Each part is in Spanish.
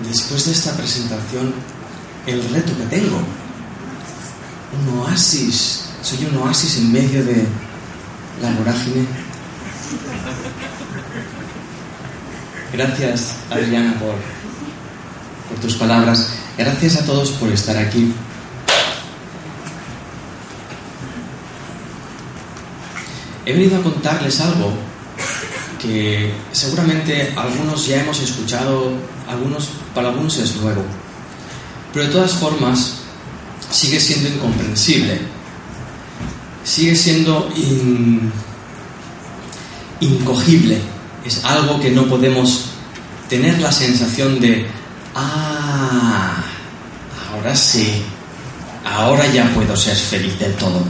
después de esta presentación, el reto que tengo. Un oasis. Soy un oasis en medio de la vorágine. Gracias, Adriana, por tus palabras. Gracias a todos por estar aquí. He venido a contarles algo que seguramente algunos ya hemos escuchado, algunos, para algunos es nuevo, pero de todas formas sigue siendo incomprensible, sigue siendo incogible, es algo que no podemos tener la sensación de, ah, ahora sí, ahora ya puedo ser feliz del todo.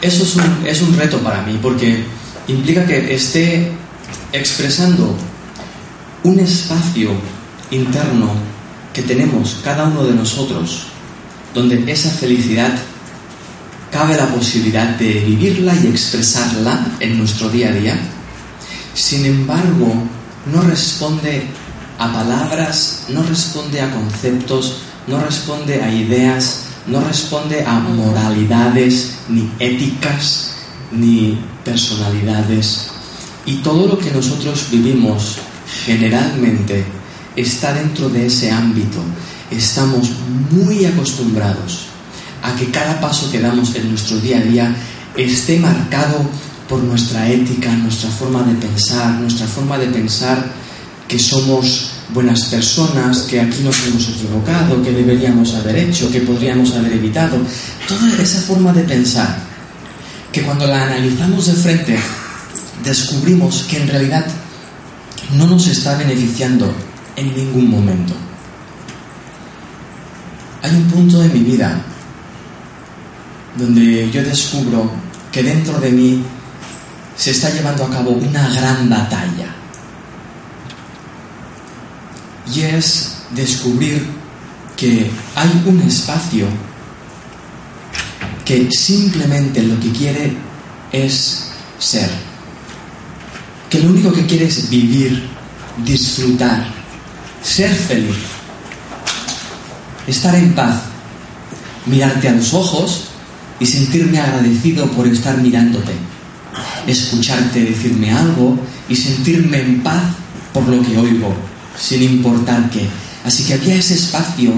Eso es un, es un reto para mí porque implica que esté expresando un espacio interno que tenemos cada uno de nosotros, donde esa felicidad cabe la posibilidad de vivirla y expresarla en nuestro día a día. Sin embargo, no responde a palabras, no responde a conceptos, no responde a ideas, no responde a moralidades, ni éticas, ni personalidades. Y todo lo que nosotros vivimos generalmente está dentro de ese ámbito. Estamos muy acostumbrados a que cada paso que damos en nuestro día a día esté marcado por nuestra ética, nuestra forma de pensar, nuestra forma de pensar que somos buenas personas, que aquí nos hemos equivocado, que deberíamos haber hecho, que podríamos haber evitado. Toda esa forma de pensar que cuando la analizamos de frente descubrimos que en realidad no nos está beneficiando en ningún momento. Hay un punto en mi vida donde yo descubro que dentro de mí se está llevando a cabo una gran batalla. Y es descubrir que hay un espacio que simplemente lo que quiere es ser. Que lo único que quiere es vivir, disfrutar, ser feliz, estar en paz, mirarte a los ojos y sentirme agradecido por estar mirándote, escucharte decirme algo y sentirme en paz por lo que oigo, sin importar qué. Así que había ese espacio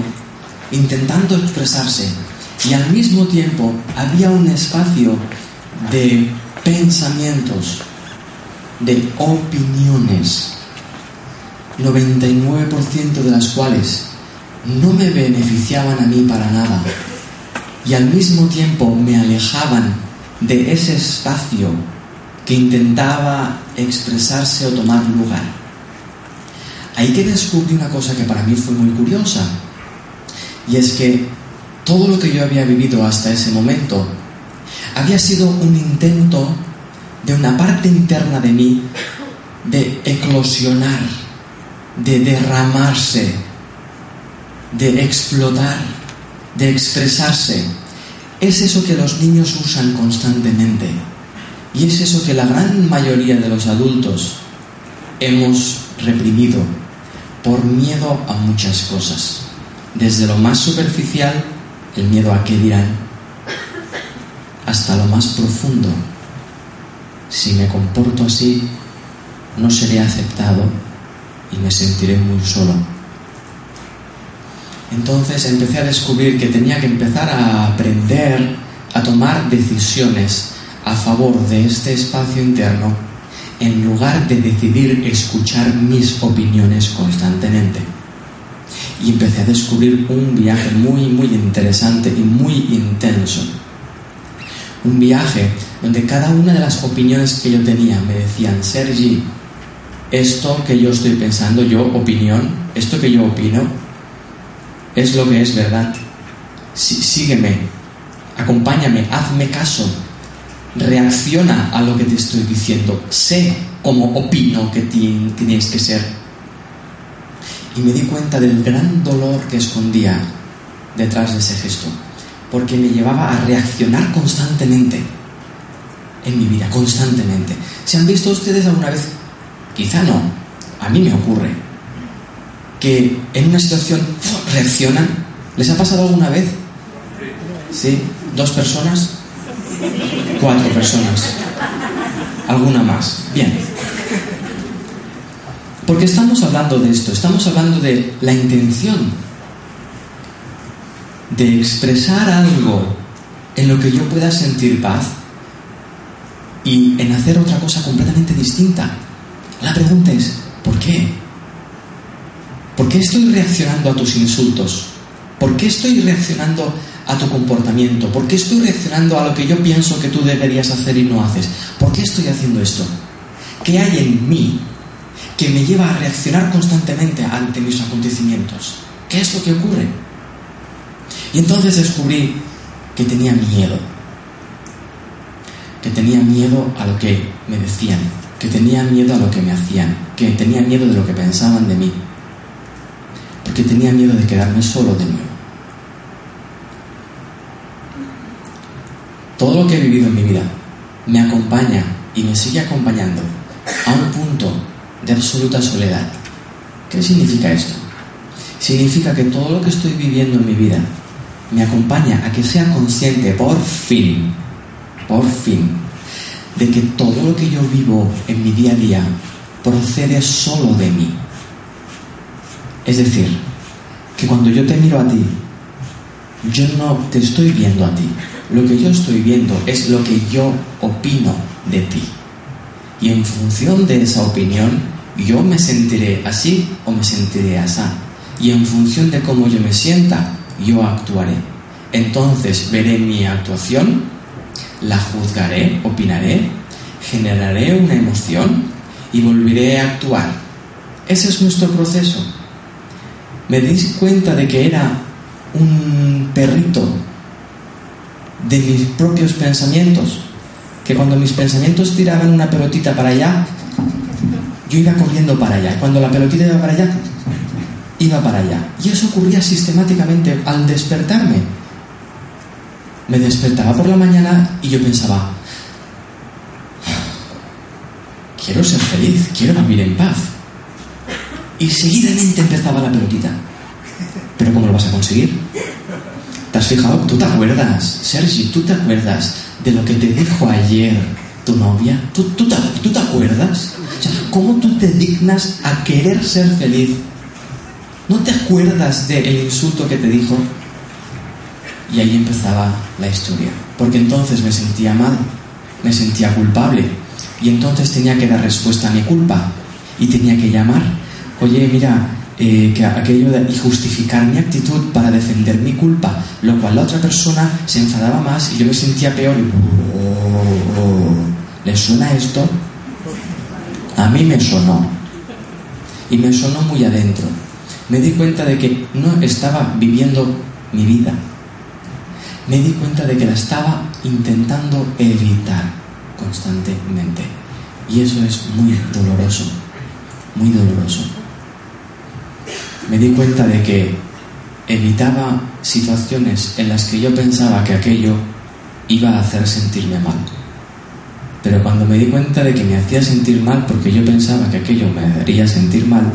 intentando expresarse y al mismo tiempo había un espacio de pensamientos, de opiniones, 99% de las cuales no me beneficiaban a mí para nada y al mismo tiempo me alejaban de ese espacio que intentaba expresarse o tomar lugar. Ahí que descubrí una cosa que para mí fue muy curiosa y es que todo lo que yo había vivido hasta ese momento había sido un intento de una parte interna de mí de eclosionar, de derramarse, de explotar, de expresarse. Es eso que los niños usan constantemente y es eso que la gran mayoría de los adultos hemos reprimido por miedo a muchas cosas, desde lo más superficial el miedo a qué dirán, hasta lo más profundo. Si me comporto así, no seré aceptado y me sentiré muy solo. Entonces empecé a descubrir que tenía que empezar a aprender a tomar decisiones a favor de este espacio interno en lugar de decidir escuchar mis opiniones constantemente. Y empecé a descubrir un viaje muy, muy interesante y muy intenso. Un viaje donde cada una de las opiniones que yo tenía me decían, Sergi, esto que yo estoy pensando, yo opinión, esto que yo opino, es lo que es verdad. sígueme, acompáñame, hazme caso, reacciona a lo que te estoy diciendo, sé cómo opino que tienes que ser. Y me di cuenta del gran dolor que escondía detrás de ese gesto, porque me llevaba a reaccionar constantemente en mi vida, constantemente. ¿Se han visto ustedes alguna vez? Quizá no, a mí me ocurre, que en una situación reaccionan. ¿Les ha pasado alguna vez? ¿Sí? ¿Dos personas? Cuatro personas. ¿Alguna más? Bien. Porque estamos hablando de esto, estamos hablando de la intención de expresar algo en lo que yo pueda sentir paz y en hacer otra cosa completamente distinta. La pregunta es, ¿por qué? ¿Por qué estoy reaccionando a tus insultos? ¿Por qué estoy reaccionando a tu comportamiento? ¿Por qué estoy reaccionando a lo que yo pienso que tú deberías hacer y no haces? ¿Por qué estoy haciendo esto? ¿Qué hay en mí que me lleva a reaccionar constantemente ante mis acontecimientos? ¿Qué es lo que ocurre? Y entonces descubrí que tenía miedo. Que tenía miedo a lo que me decían. Que tenía miedo a lo que me hacían. Que tenía miedo de lo que pensaban de mí. Porque tenía miedo de quedarme solo de nuevo. Todo lo que he vivido en mi vida me acompaña y me sigue acompañando a un punto de absoluta soledad. ¿Qué significa esto? Significa que todo lo que estoy viviendo en mi vida me acompaña a que sea consciente por fin, por fin, de que todo lo que yo vivo en mi día a día procede solo de mí. Es decir, que cuando yo te miro a ti, yo no te estoy viendo a ti, lo que yo estoy viendo es lo que yo opino de ti. Y en función de esa opinión, yo me sentiré así o me sentiré así. Y en función de cómo yo me sienta, yo actuaré. Entonces veré mi actuación, la juzgaré, opinaré, generaré una emoción y volveré a actuar. Ese es nuestro proceso. Me di cuenta de que era un perrito de mis propios pensamientos, que cuando mis pensamientos tiraban una pelotita para allá, yo iba corriendo para allá. Cuando la pelotita iba para allá, iba para allá. Y eso ocurría sistemáticamente al despertarme. Me despertaba por la mañana y yo pensaba, quiero ser feliz, quiero vivir en paz. Y seguidamente empezaba la pelotita. Pero ¿cómo lo vas a conseguir? ¿Te has fijado? ¿Tú te acuerdas, Sergi? ¿Tú te acuerdas de lo que te dijo ayer tu novia? ¿Tú, tú, te, acuerdas? ¿Cómo tú te dignas a querer ser feliz? ¿No te acuerdas del insulto que te dijo? Y ahí empezaba la historia. Porque entonces me sentía mal, me sentía culpable. Y entonces tenía que dar respuesta a mi culpa. Y tenía que llamar. Oye, mira, eh, que aquello y justificar mi actitud para defender mi culpa, lo cual la otra persona se enfadaba más y yo me sentía peor. Y, oh, oh, ¿Le suena esto? A mí me sonó. Y me sonó muy adentro. Me di cuenta de que no estaba viviendo mi vida. Me di cuenta de que la estaba intentando evitar constantemente. Y eso es muy doloroso, muy doloroso me di cuenta de que evitaba situaciones en las que yo pensaba que aquello iba a hacer sentirme mal. Pero cuando me di cuenta de que me hacía sentir mal porque yo pensaba que aquello me haría sentir mal,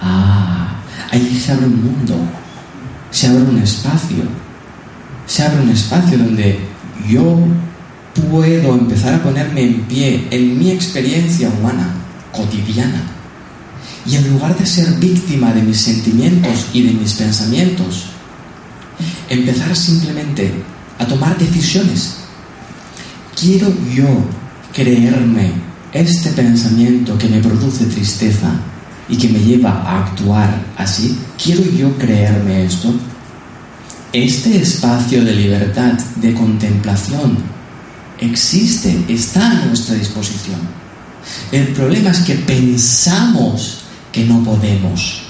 ah, ahí se abre un mundo, se abre un espacio, se abre un espacio donde yo puedo empezar a ponerme en pie en mi experiencia humana, cotidiana, Y en lugar de ser víctima de mis sentimientos y de mis pensamientos, empezar simplemente a tomar decisiones. Quiero yo creerme este pensamiento que me produce tristeza y que me lleva a actuar así. ¿Quiero yo creerme esto? Este espacio de libertad, de contemplación, existe, está a nuestra disposición. El problema es que pensamos que no podemos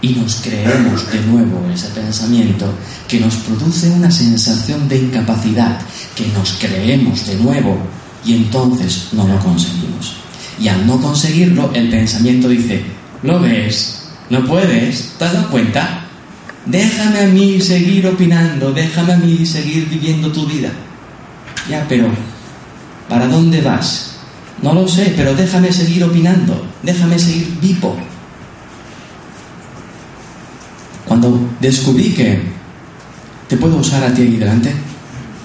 y nos creemos de nuevo ese pensamiento que nos produce una sensación de incapacidad, que nos creemos de nuevo y entonces no lo conseguimos. Y al no conseguirlo, el pensamiento dice, ¿lo ves? ¿No puedes? ¿Te has dado cuenta? Déjame a mí seguir opinando, déjame a mí seguir viviendo tu vida. Ya, pero ¿para dónde vas? No lo sé, pero déjame seguir opinando, déjame seguir vivo. Cuando descubrí que te puedo usar a ti ahí delante,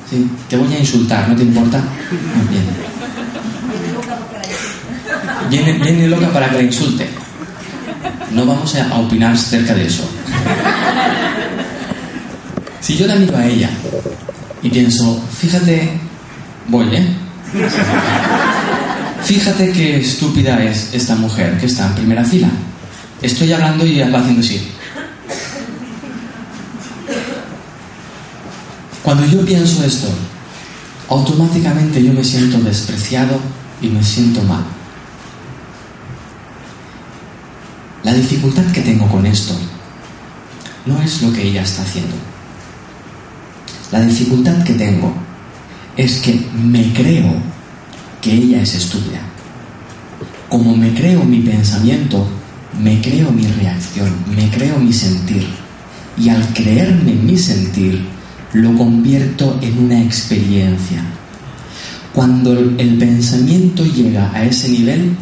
¿sí? te voy a insultar, ¿no te importa? Bien. Viene, viene loca para que la insulte. No vamos a opinar cerca de eso. Si yo la miro a ella y pienso, fíjate, voy, ¿eh? Fíjate qué estúpida es esta mujer que está en primera fila. Estoy hablando y va haciendo así. Cuando yo pienso esto, automáticamente yo me siento despreciado y me siento mal. La dificultad que tengo con esto no es lo que ella está haciendo. La dificultad que tengo es que me creo que ella es estúpida. Como me creo mi pensamiento, me creo mi reacción, me creo mi sentir. Y al creerme mi sentir, lo convierto en una experiencia. Cuando el pensamiento llega a ese nivel,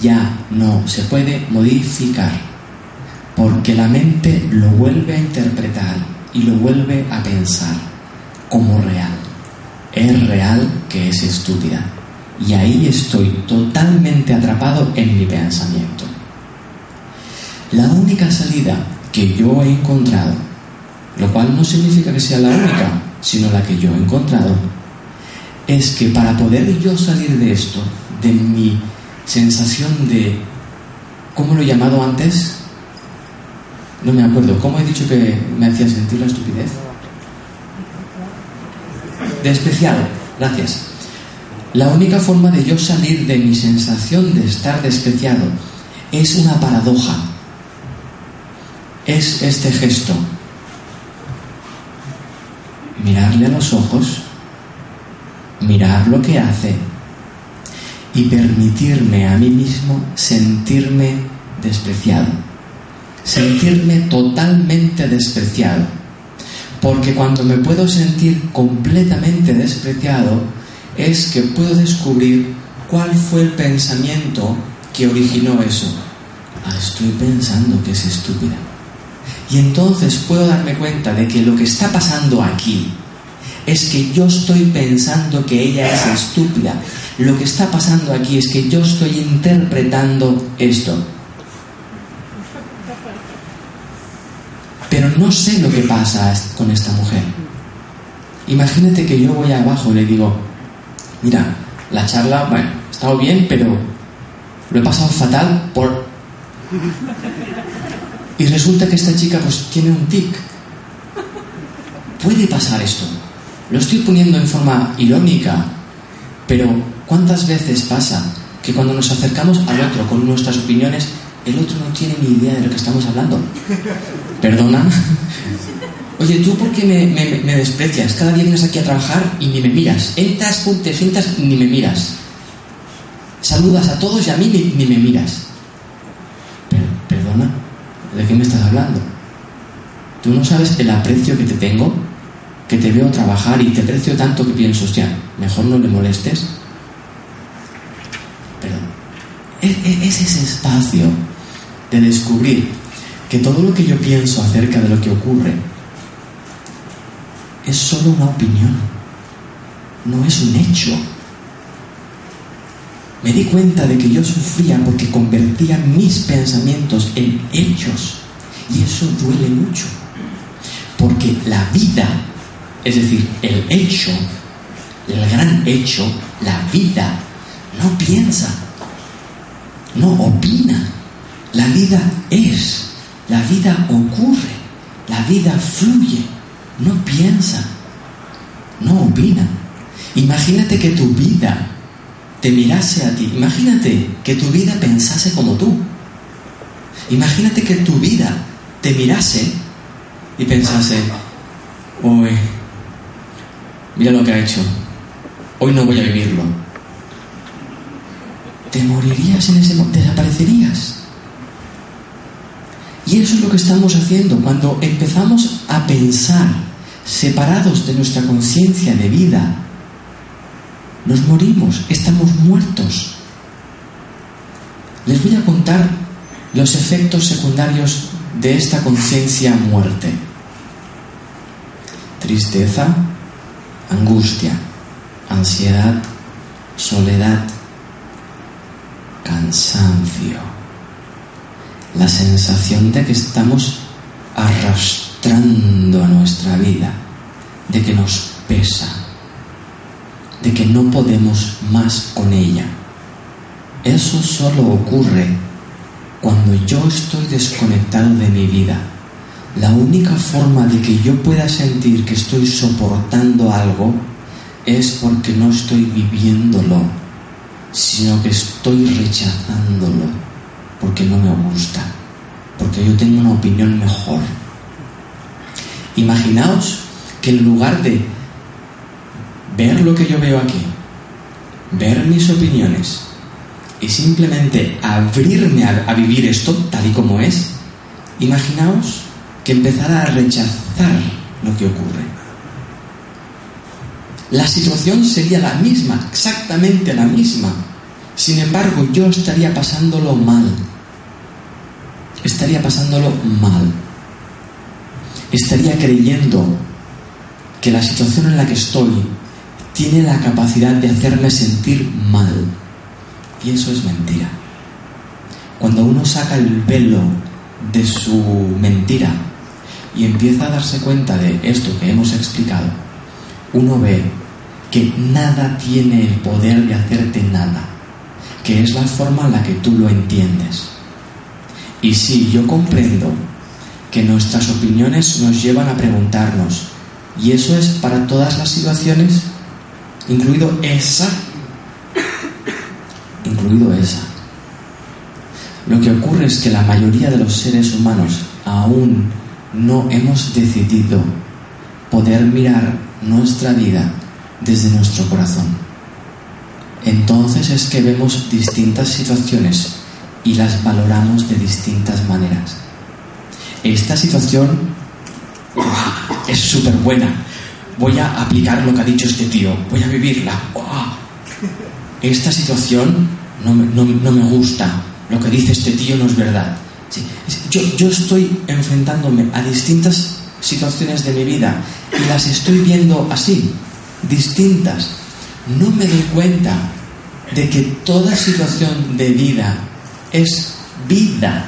ya no se puede modificar, porque la mente lo vuelve a interpretar y lo vuelve a pensar como real. Es real que es estúpida. Y ahí estoy totalmente atrapado en mi pensamiento. La única salida que yo he encontrado lo cual no significa que sea la única, sino la que yo he encontrado, es que para poder yo salir de esto, de mi sensación de, ¿cómo lo he llamado antes? No me acuerdo, ¿cómo he dicho que me hacía sentir la estupidez? Despreciado, gracias. La única forma de yo salir de mi sensación de estar despreciado es una paradoja. Es este gesto mirarle a los ojos, mirar lo que hace y permitirme a mí mismo sentirme despreciado, sentirme totalmente despreciado. Porque cuando me puedo sentir completamente despreciado es que puedo descubrir cuál fue el pensamiento que originó eso. Ah, estoy pensando que es estúpida. Y entonces puedo darme cuenta de que lo que está pasando aquí es que yo estoy pensando que ella es estúpida. Lo que está pasando aquí es que yo estoy interpretando esto. Pero no sé lo que pasa con esta mujer. Imagínate que yo voy abajo y le digo, mira, la charla, bueno, ha estado bien, pero lo he pasado fatal por y resulta que esta chica pues tiene un tic. Puede pasar esto. Lo estoy poniendo en forma irónica, pero ¿cuántas veces pasa que cuando nos acercamos al otro con nuestras opiniones, el otro no tiene ni idea de lo que estamos hablando? ¿Perdona? Oye, ¿tú por qué me, desprecias? Cada día vienes aquí a trabajar y ni me miras. Entras, te sientas, ni me miras. Saludas a todos y a mí ni me miras. ¿De qué me estás hablando? Tú no sabes el aprecio que te tengo, que te veo trabajar y te aprecio tanto que pienso, hostia, mejor no le molestes. Pero es ese espacio de descubrir que todo lo que yo pienso acerca de lo que ocurre es solo una opinión, no es un hecho. me di cuenta de que yo sufría porque convertía mis pensamientos en hechos. Y eso duele mucho. Porque la vida, es decir, el hecho, el gran hecho, la vida, no piensa, no opina. La vida es, la vida ocurre, la vida fluye, no piensa, no opina. Imagínate que tu vida te mirase a ti. Imagínate que tu vida pensase como tú. Imagínate que tu vida te mirase y pensase, uy, mira lo que ha hecho, hoy no voy a vivirlo. Te morirías en ese momento, desaparecerías. Y eso es lo que estamos haciendo cuando empezamos a pensar separados de nuestra conciencia de vida nos morimos, estamos muertos. Les voy a contar los efectos secundarios de esta conciencia muerte. Tristeza, angustia, ansiedad, soledad, cansancio, la sensación de que estamos arrastrando a nuestra vida, de que nos pesa, de que no podemos más con ella. Eso solo ocurre cuando yo estoy desconectado de mi vida. La única forma de que yo pueda sentir que estoy soportando algo es porque no estoy viviéndolo, sino que estoy rechazándolo porque no me gusta, porque yo tengo una opinión mejor. Imaginaos que en lugar de ver lo que yo veo aquí, ver mis opiniones y simplemente abrirme a, vivir esto tal y como es, imaginaos que empezara a rechazar lo que ocurre. La situación sería la misma, exactamente la misma. Sin embargo, yo estaría pasándolo mal. Estaría pasándolo mal. Estaría creyendo que la situación en la que estoy tiene la capacidad de hacerme sentir mal. Y eso es mentira. Cuando uno saca el velo de su mentira y empieza a darse cuenta de esto que hemos explicado, uno ve que nada tiene el poder de hacerte nada, que es la forma en la que tú lo entiendes. Y sí, yo comprendo que nuestras opiniones nos llevan a preguntarnos, ¿y eso es para todas las situaciones? incluido esa, incluido esa. Lo que ocurre es que la mayoría de los seres humanos aún no hemos decidido poder mirar nuestra vida desde nuestro corazón. Entonces es que vemos distintas situaciones y las valoramos de distintas maneras. Esta situación es súper buena, voy a aplicar lo que ha dicho este tío, voy a vivirla. Esta situación no me, gusta, lo que dice este tío no es verdad. yo, yo estoy enfrentándome a distintas situaciones de mi vida y las estoy viendo así, distintas. No me doy cuenta de que toda situación de vida es vida.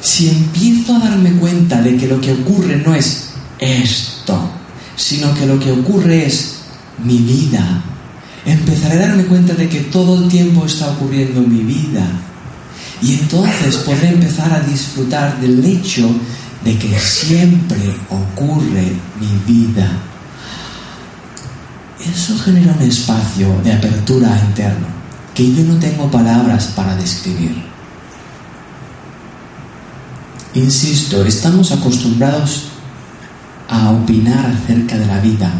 Si empiezo a darme cuenta de que lo que ocurre no es esto, sino que lo que ocurre es mi vida. Empezaré a darme cuenta de que todo el tiempo está ocurriendo mi vida. Y entonces podré empezar a disfrutar del hecho de que siempre ocurre mi vida. Eso genera un espacio de apertura interno que yo no tengo palabras para describir. Insisto, estamos acostumbrados a opinar acerca de la vida.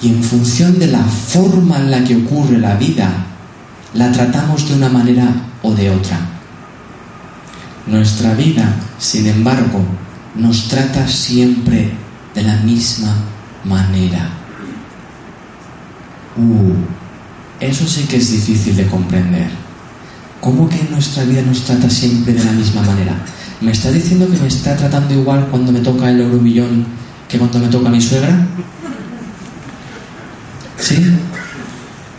Y en función de la forma en la que ocurre la vida, la tratamos de una manera o de otra. Nuestra vida, sin embargo, nos trata siempre de la misma manera. Uh, eso sí que es difícil de comprender. ¿Cómo que nuestra vida nos trata siempre de la misma manera? ¿Me está diciendo que me está tratando igual cuando me toca el euromillón que cuando me toca mi suegra? ¿Sí?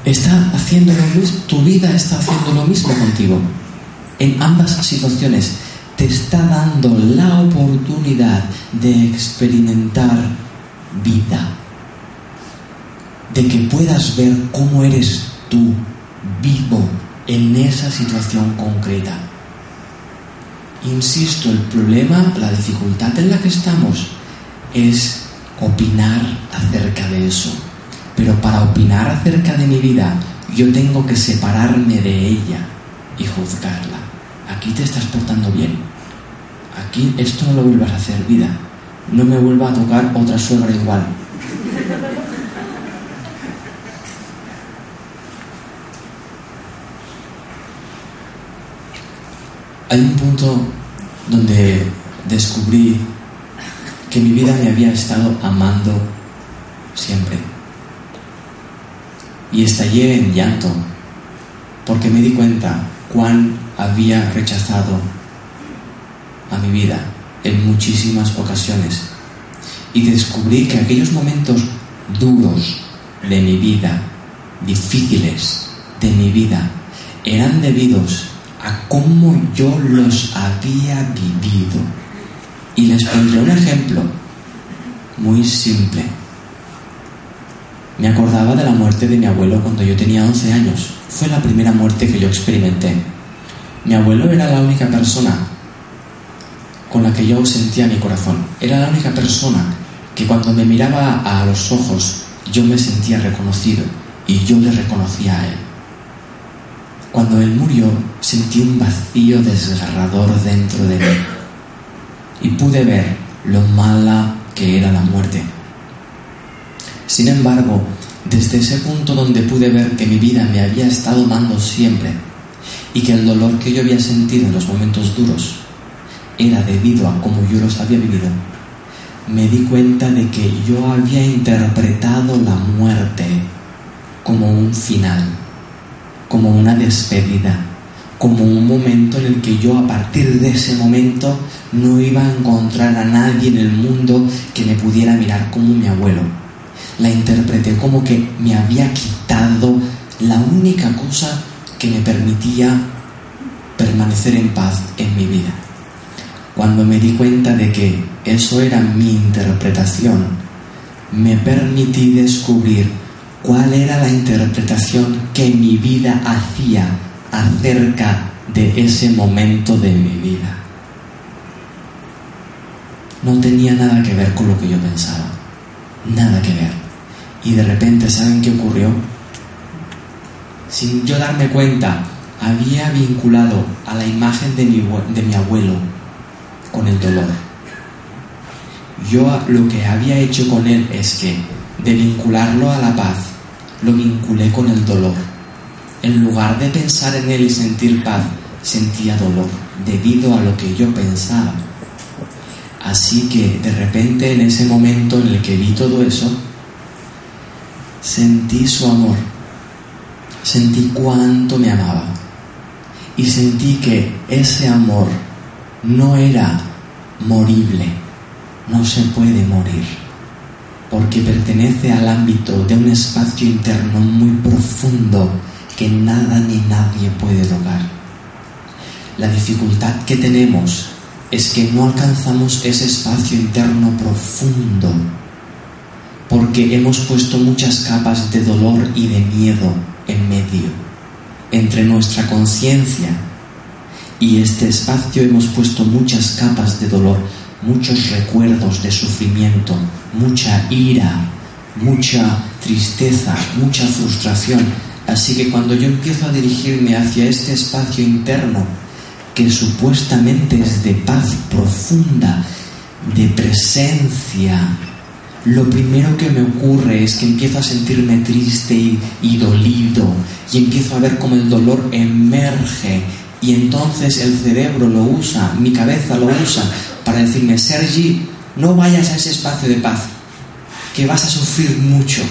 está haciendo lo mismo, tu vida está haciendo lo mismo contigo. En ambas situaciones te está dando la oportunidad de experimentar vida, de que puedas ver cómo eres tú vivo en esa situación concreta. Insisto, el problema, la dificultad en la que estamos es opinar acerca de eso. Pero para opinar acerca de mi vida, yo tengo que separarme de ella y juzgarla. Aquí te estás portando bien. Aquí esto no lo vuelvas a hacer, vida. No me vuelva a tocar otra suegra igual. Hay un punto donde descubrí que mi vida me había estado amando siempre. Y estallé en llanto porque me di cuenta cuán había rechazado a mi vida en muchísimas ocasiones. Y descubrí que aquellos momentos duros de mi vida, difíciles de mi vida, eran debidos a cómo yo los había vivido. Y les pondré un ejemplo muy simple. Me acordaba de la muerte de mi abuelo cuando yo tenía 11 años. Fue la primera muerte que yo experimenté. Mi abuelo era la única persona con la que yo sentía mi corazón. Era la única persona que cuando me miraba a los ojos yo me sentía reconocido y yo le reconocía a él. Cuando él murió sentí un vacío desgarrador dentro de mí y pude ver lo mala que era la muerte. Sin embargo, desde ese punto donde pude ver que mi vida me había estado amando siempre y que el dolor que yo había sentido en los momentos duros era debido a cómo yo los había vivido, me di cuenta de que yo había interpretado la muerte como un final, como una despedida, como un momento en el que yo a partir de ese momento no iba a encontrar a nadie en el mundo que me pudiera mirar como mi abuelo. La interpreté como que me había quitado la única cosa que me permitía permanecer en paz en mi vida. Cuando me di cuenta de que eso era mi interpretación, me permití descubrir cuál era la interpretación que mi vida hacía acerca de ese momento de mi vida. No tenía nada que ver con lo que yo pensaba, nada que ver. Y de repente, ¿saben qué ocurrió? Sin yo darme cuenta, había vinculado a la imagen de mi, de mi abuelo con el dolor. Yo lo que había hecho con él es que, de vincularlo a la paz, lo vinculé con el dolor. En lugar de pensar en él y sentir paz, sentía dolor debido a lo que yo pensaba. Así que de repente en ese momento en el que vi todo eso, sentí su amor, sentí cuánto me amaba y sentí que ese amor no era morible, no se puede morir, porque pertenece al ámbito de un espacio interno muy profundo que nada ni nadie puede tocar. La dificultad que tenemos es que no alcanzamos ese espacio interno profundo, porque hemos puesto muchas capas de dolor y de miedo en medio, entre nuestra conciencia y este espacio hemos puesto muchas capas de dolor, muchos recuerdos de sufrimiento, mucha ira, mucha tristeza, mucha frustración. Así que cuando yo empiezo a dirigirme hacia este espacio interno, que supuestamente es de paz profunda, de presencia, lo primero que me ocurre es que empiezo a sentirme triste y, y, dolido y empiezo a ver cómo el dolor emerge y entonces el cerebro lo usa, mi cabeza lo usa para decirme, Sergi, no vayas a ese espacio de paz, que vas a sufrir mucho.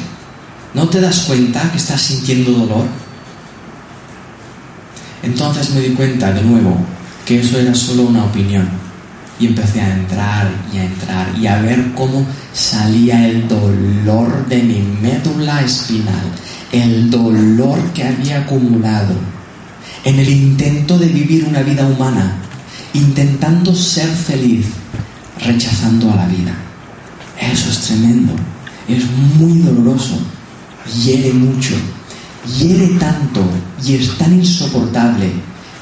¿No te das cuenta que estás sintiendo dolor? Entonces me di cuenta de nuevo que eso era solo una opinión. Y empecé a entrar y a entrar y a ver cómo salía el dolor de mi médula espinal, el dolor que había acumulado en el intento de vivir una vida humana, intentando ser feliz, rechazando a la vida. Eso es tremendo, es muy doloroso, hiere mucho, hiere tanto y es tan insoportable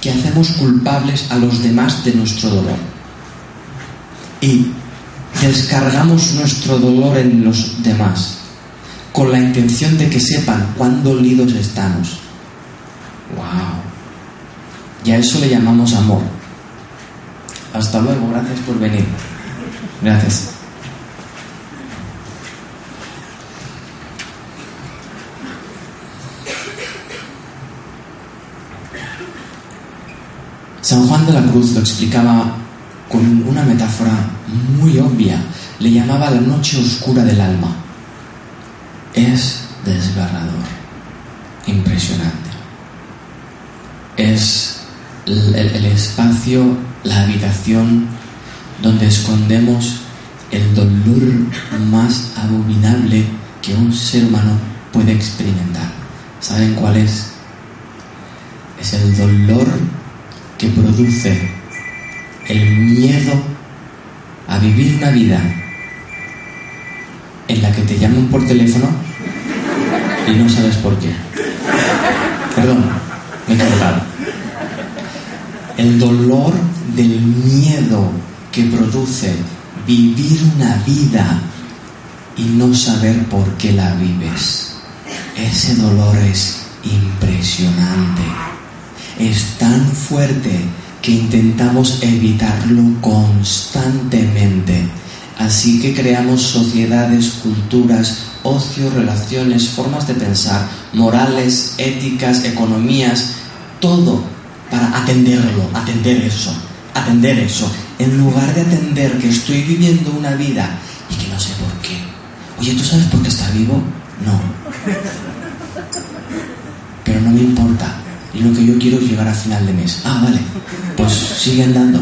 que hacemos culpables a los demás de nuestro dolor. Y descargamos nuestro dolor en los demás con la intención de que sepan cuán dolidos estamos. ¡Wow! Y a eso le llamamos amor. Hasta luego, gracias por venir. Gracias. San Juan de la Cruz lo explicaba con una metáfora muy obvia. Le llamaba la noche oscura del alma. Es desgarrador, impresionante. Es el, el espacio, la habitación donde escondemos el dolor más abominable que un ser humano puede experimentar. ¿Saben cuál es? Es el dolor que produce el miedo a vivir una vida en la que te llaman por teléfono y no sabes por qué. Perdón, me he equivocado. El dolor del miedo que produce vivir una vida y no saber por qué la vives. Ese dolor es impresionante. Es tan fuerte que intentamos evitarlo constantemente. Así que creamos sociedades, culturas, ocio, relaciones, formas de pensar, morales, éticas, economías, todo para atenderlo, atender eso, atender eso, en lugar de atender que estoy viviendo una vida y que no sé por qué. Oye, ¿tú sabes por qué está vivo? No. Pero no me importa. Y lo que yo quiero es llegar a final de mes. Ah, vale. Pues sigue andando.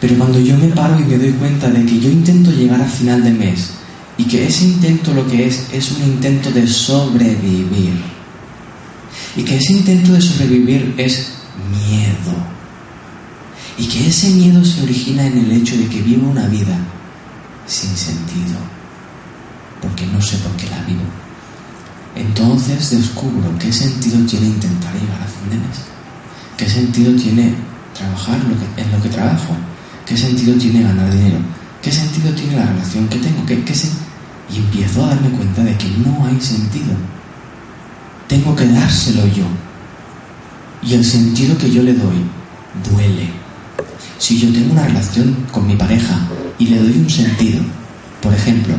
Pero cuando yo me paro y me doy cuenta de que yo intento llegar a final de mes y que ese intento lo que es es un intento de sobrevivir y que ese intento de sobrevivir es miedo y que ese miedo se origina en el hecho de que vivo una vida sin sentido porque no sé por qué la vivo entonces descubro qué sentido tiene intentar llegar a fin de mes qué sentido tiene trabajar en lo que trabajo ¿Qué sentido tiene ganar dinero? ¿Qué sentido tiene la relación que tengo? ¿Qué, qué Y empiezo a darme cuenta de que no hay sentido. Tengo que dárselo yo. Y el sentido que yo le doy duele. Si yo tengo una relación con mi pareja y le doy un sentido, por ejemplo,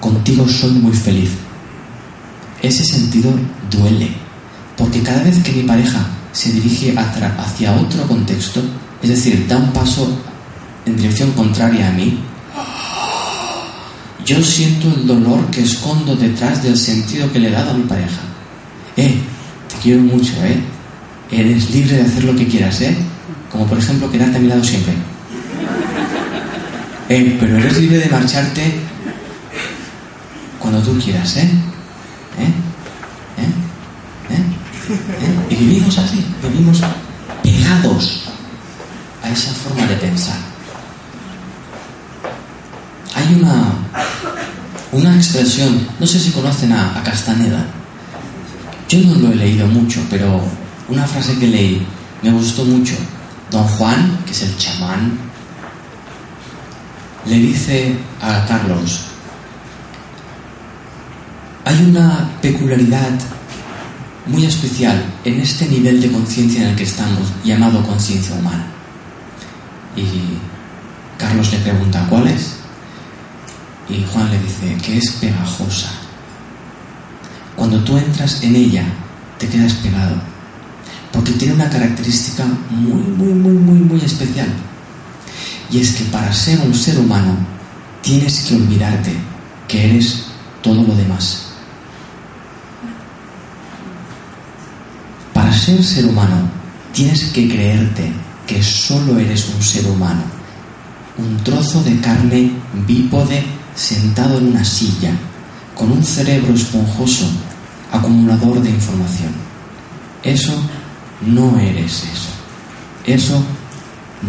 contigo soy muy feliz, ese sentido duele. Porque cada vez que mi pareja se dirige hacia otro contexto, es decir, da un paso en dirección contraria a mí, yo siento el dolor que escondo detrás del sentido que le he dado a mi pareja. Eh, te quiero mucho, eh. Eres libre de hacer lo que quieras, eh. Como por ejemplo quedarte a mi lado siempre. Eh, pero eres libre de marcharte cuando tú quieras, ¿eh? ¿Eh? ¿Eh? ¿Eh? ¿Eh? Y vivimos así, vivimos pegados a esa forma de pensar. Hay una, una expresión, no sé si conocen a, a Castaneda, yo no lo he leído mucho, pero una frase que leí me gustó mucho. Don Juan, que es el chamán, le dice a Carlos, hay una peculiaridad muy especial en este nivel de conciencia en el que estamos, llamado conciencia humana. Y Carlos le pregunta, ¿cuál es? Y Juan le dice que es pegajosa. Cuando tú entras en ella, te quedas pegado. Porque tiene una característica muy, muy, muy, muy, muy especial. Y es que para ser un ser humano, tienes que olvidarte que eres todo lo demás. Para ser ser humano, tienes que creerte que solo eres un ser humano, un trozo de carne bípode sentado en una silla, con un cerebro esponjoso, acumulador de información. Eso no eres eso. Eso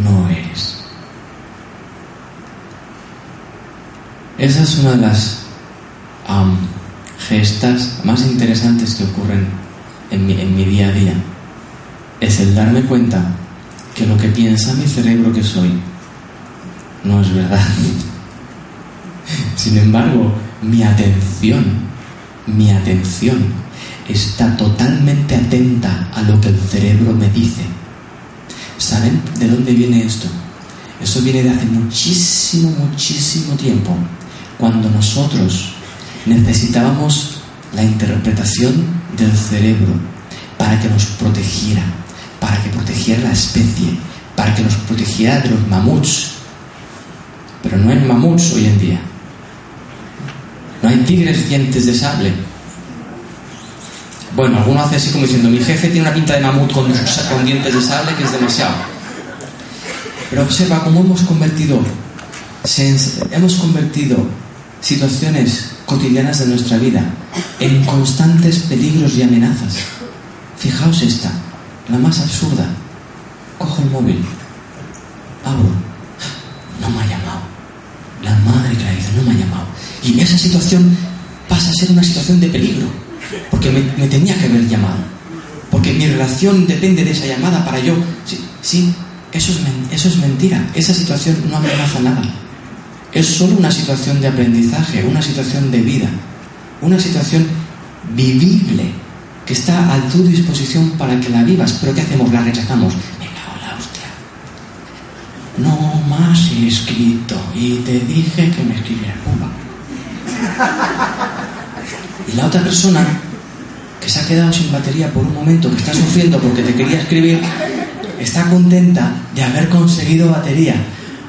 no eres. Esa es una de las gestas más interesantes que ocurren en mi, en mi día a día. Es el darme cuenta que lo que piensa mi cerebro que soy no es verdad. Sin embargo, mi atención, mi atención está totalmente atenta a lo que el cerebro me dice. ¿Saben de dónde viene esto? Eso viene de hace muchísimo, muchísimo tiempo, cuando nosotros necesitábamos la interpretación del cerebro para que nos protegiera, para que protegiera la especie, para que nos protegiera de los mamuts. Pero no hay mamuts hoy en día. No hay tigres dientes de sable. Bueno, alguno hace así como diciendo, mi jefe tiene una pinta de mamut con, dientes de sable que es demasiado. Pero observa cómo hemos convertido, hemos convertido situaciones cotidianas de nuestra vida en constantes peligros y amenazas. Fijaos esta, la más absurda. Cojo el móvil, abro, no me ha llamado. La madre que la dice, no me ha llamado. Y esa situación pasa a ser una situación de peligro, porque me, tenía que haber llamado. Porque mi relación depende de esa llamada para yo. Sí, sí eso, es, eso es mentira. Esa situación no amenaza nada. Es solo una situación de aprendizaje, una situación de vida, una situación vivible que está a tu disposición para que la vivas. Pero ¿qué hacemos? La rechazamos. Me cago la hostia. No más escrito y te dije que me escribieras. Y la otra persona que se ha quedado sin batería por un momento, que está sufriendo porque te quería escribir, está contenta de haber conseguido batería.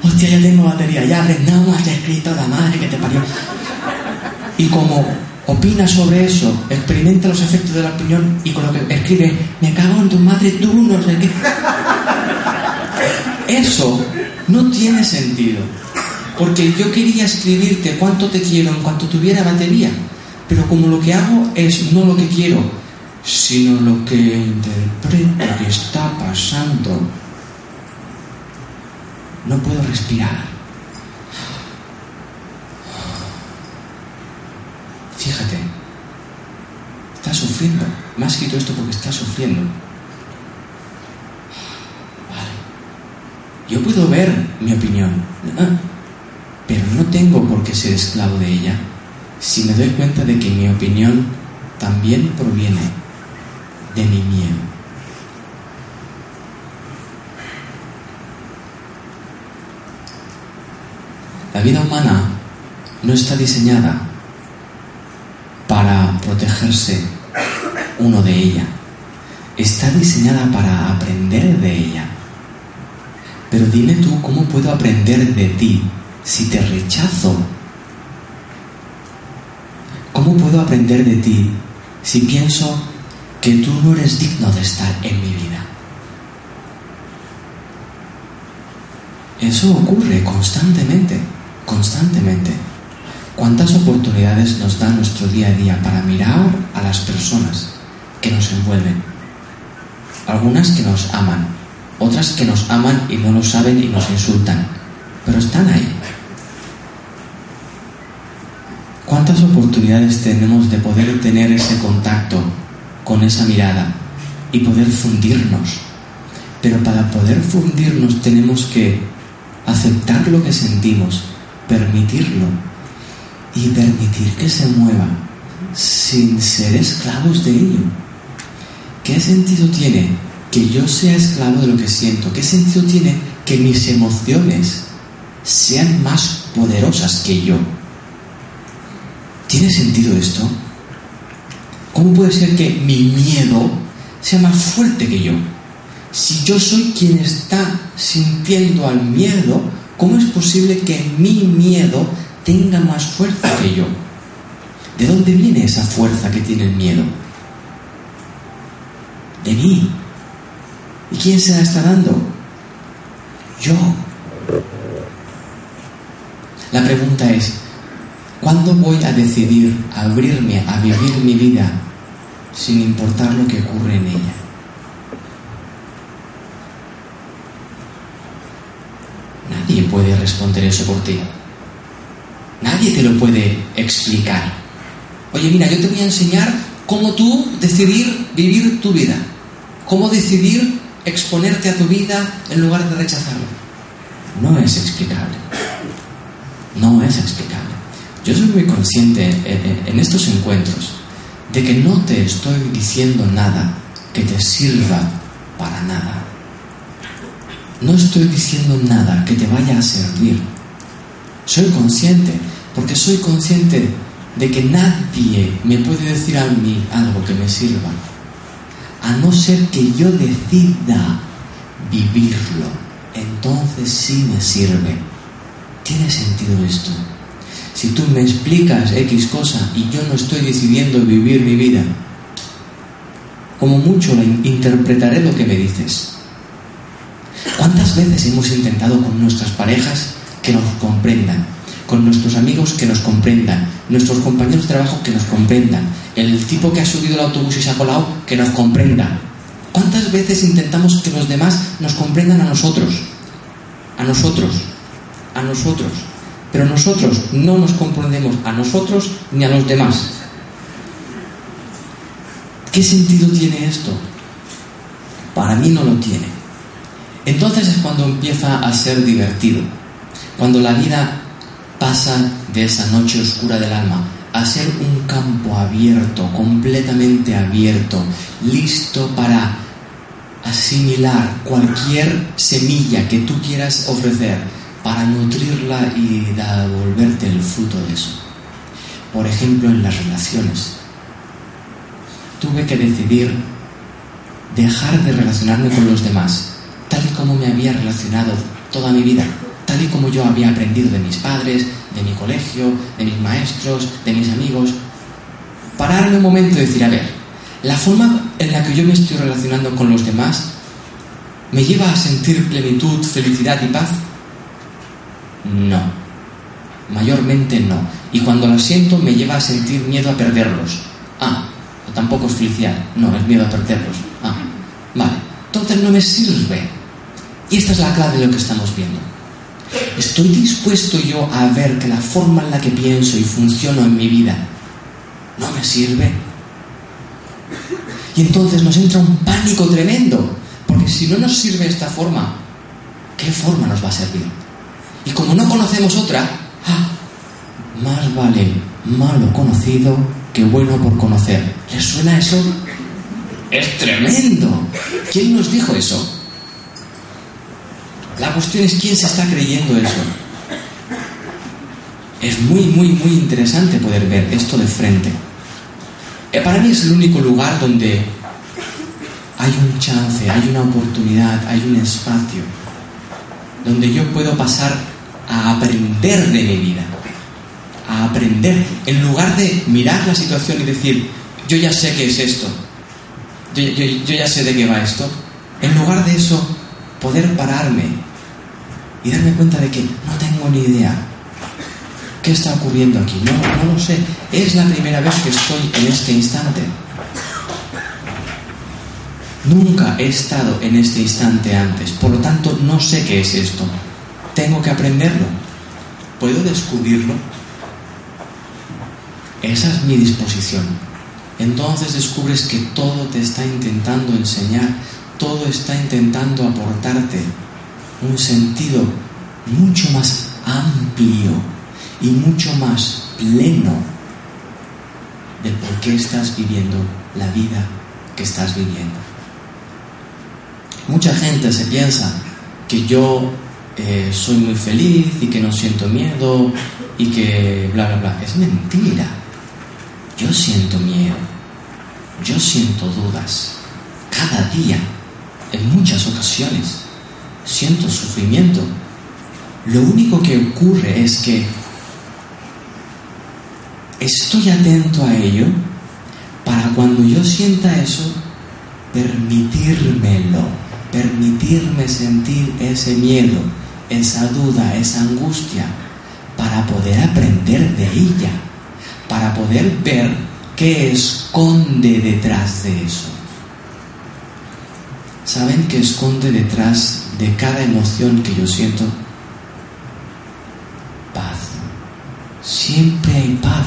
Hostia, ya tengo batería, ya ya he escrito la madre que te parió. Y como opina sobre eso, experimenta los efectos de la opinión y con lo que escribe, me cago en tu madre, tú no sé qué. Eso no tiene sentido. Porque yo quería escribirte cuánto te quiero en cuanto tuviera batería. Pero como lo que hago es no lo que quiero, sino lo que interpreto que está pasando, no puedo respirar. Fíjate, está sufriendo. Me ha escrito esto porque está sufriendo. Vale. Yo puedo ver mi opinión, ah, pero no tengo por qué ser esclavo de ella si me doy cuenta de que mi opinión también proviene de mi miedo. La vida humana no está diseñada para protegerse uno de ella. Está diseñada para aprender de ella. Pero dime tú cómo puedo aprender de ti si te rechazo. ¿Cómo puedo aprender de ti si pienso que tú no eres digno de estar en mi vida? Eso ocurre constantemente constantemente. ¿Cuántas oportunidades nos da nuestro día a día para mirar a las personas que nos envuelven? Algunas que nos aman, otras que nos aman y no lo saben y nos insultan, pero están ahí. ¿Cuántas oportunidades tenemos de poder tener ese contacto con esa mirada y poder fundirnos? Pero para poder fundirnos tenemos que aceptar lo que sentimos permitirlo y permitir que se mueva sin ser esclavos de ello. ¿Qué sentido tiene que yo sea esclavo de lo que siento? ¿Qué sentido tiene que mis emociones sean más poderosas que yo? ¿Tiene sentido esto? ¿Cómo puede ser que mi miedo sea más fuerte que yo? Si yo soy quien está sintiendo al miedo, ¿Cómo es posible que mi miedo tenga más fuerza que yo? ¿De dónde viene esa fuerza que tiene el miedo? De mí. ¿Y quién se la está dando? Yo. La pregunta es, ¿Cuándo voy a decidir abrirme a vivir mi vida sin importar lo que ocurre en ella? Nadie puede responder eso por ti. Nadie te lo puede explicar. Oye, mira, yo te voy a enseñar cómo tú decidir vivir tu vida. Cómo decidir exponerte a tu vida en lugar de rechazarla. No es explicable. No es explicable. Yo soy muy consciente en estos encuentros de que no te estoy diciendo nada que te sirva para nada. No estoy diciendo nada que te vaya a servir. Soy consciente, porque soy consciente de que nadie me puede decir a mí algo que me sirva, a no ser que yo decida vivirlo. Entonces sí me sirve. ¿Tiene sentido esto? Si tú me explicas X cosa y yo no estoy decidiendo vivir mi vida, como mucho interpretaré lo que me dices. ¿Cuántas veces hemos intentado con nuestras parejas que nos comprendan? Con nuestros amigos que nos comprendan, nuestros compañeros de trabajo que nos comprendan, el tipo que ha subido el autobús y se ha colado que nos comprenda. ¿Cuántas veces intentamos que los demás nos comprendan a nosotros? A nosotros, a nosotros. Pero nosotros no nos comprendemos a nosotros ni a los demás. ¿Qué sentido tiene esto? Para mí no lo tiene. Entonces es cuando empieza a ser divertido, cuando la vida pasa de esa noche oscura del alma a ser un campo abierto, completamente abierto, listo para asimilar cualquier semilla que tú quieras ofrecer, para nutrirla y devolverte el fruto de eso. Por ejemplo, en las relaciones. Tuve que decidir dejar de relacionarme con los demás tal y como me había relacionado toda mi vida, tal y como yo había aprendido de mis padres, de mi colegio, de mis maestros, de mis amigos. Pararme un momento y decir, a ver, la forma en la que yo me estoy relacionando con los demás me lleva a sentir plenitud, felicidad y paz. No, mayormente no. Y cuando lo siento me lleva a sentir miedo a perderlos. Ah, tampoco es felicidad, no, es miedo a perderlos. Ah, vale, entonces no me sirve y esta es la clave de lo que estamos viendo. ¿Estoy dispuesto yo a ver que la forma en la que pienso y funciono en mi vida no me sirve? Y entonces nos entra un pánico tremendo, porque si no nos sirve esta forma, ¿qué forma nos va a servir? Y como no conocemos otra, ¡ah! más vale malo conocido que bueno por conocer. ¿Les suena eso? Es tremendo. ¿Quién nos dijo eso? La cuestión es quién se está creyendo eso. Es muy, muy, muy interesante poder ver esto de frente. Eh, para mí es el único lugar donde hay un chance, hay una oportunidad, hay un espacio donde yo puedo pasar a aprender de mi vida, a aprender, en lugar de mirar la situación y decir, yo ya sé qué es esto, yo, yo ya sé de qué va esto, en lugar de eso, poder pararme y darme cuenta de que no tengo ni idea qué está ocurriendo aquí. No, no lo sé. Es la primera vez que estoy en este instante. Nunca he estado en este instante antes, por lo tanto no sé qué es esto. Tengo que aprenderlo. ¿Puedo descubrirlo? Esa es mi disposición. Entonces descubres que todo te está intentando enseñar, todo está intentando aportarte un sentido mucho más amplio y mucho más pleno de por qué estás viviendo la vida que estás viviendo. Mucha gente se piensa que yo eh, soy muy feliz y que no siento miedo y que bla, bla, bla. Es mentira. Yo siento miedo. Yo siento dudas. Cada día. En muchas ocasiones siento sufrimiento. Lo único que ocurre es que estoy atento a ello para cuando yo sienta eso, permitírmelo, permitirme sentir ese miedo, esa duda, esa angustia, para poder aprender de ella, para poder ver qué esconde detrás de eso. ¿Saben qué esconde detrás de cada emoción que yo siento? Paz. Siempre hay paz.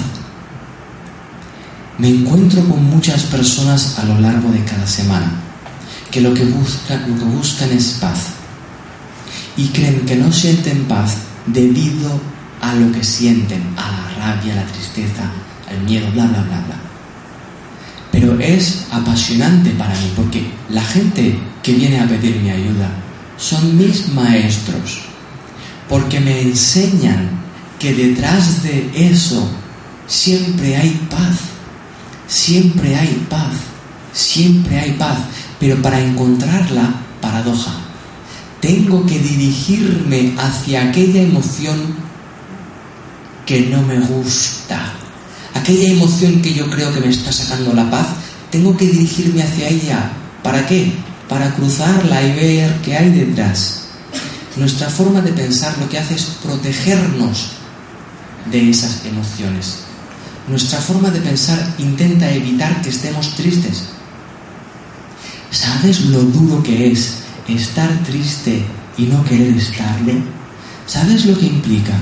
Me encuentro con muchas personas a lo largo de cada semana que lo que buscan, lo que buscan es paz y creen que no sienten paz debido a lo que sienten, a la rabia, la tristeza, al miedo, bla, bla, bla, bla. Pero es apasionante para mí porque la gente que viene a pedir mi ayuda son mis maestros, porque me enseñan que detrás de eso siempre hay paz, siempre hay paz, siempre hay paz, pero para encontrarla, paradoja, tengo que dirigirme hacia aquella emoción que no me gusta, aquella emoción que yo creo que me está sacando la paz, tengo que dirigirme hacia ella. ¿Para qué? Para cruzarla y ver qué hay detrás. Nuestra forma de pensar lo que hace es protegernos de esas emociones. Nuestra forma de pensar intenta evitar que estemos tristes. ¿Sabes lo duro que es estar triste y no querer estarlo? ¿Sabes lo que implica?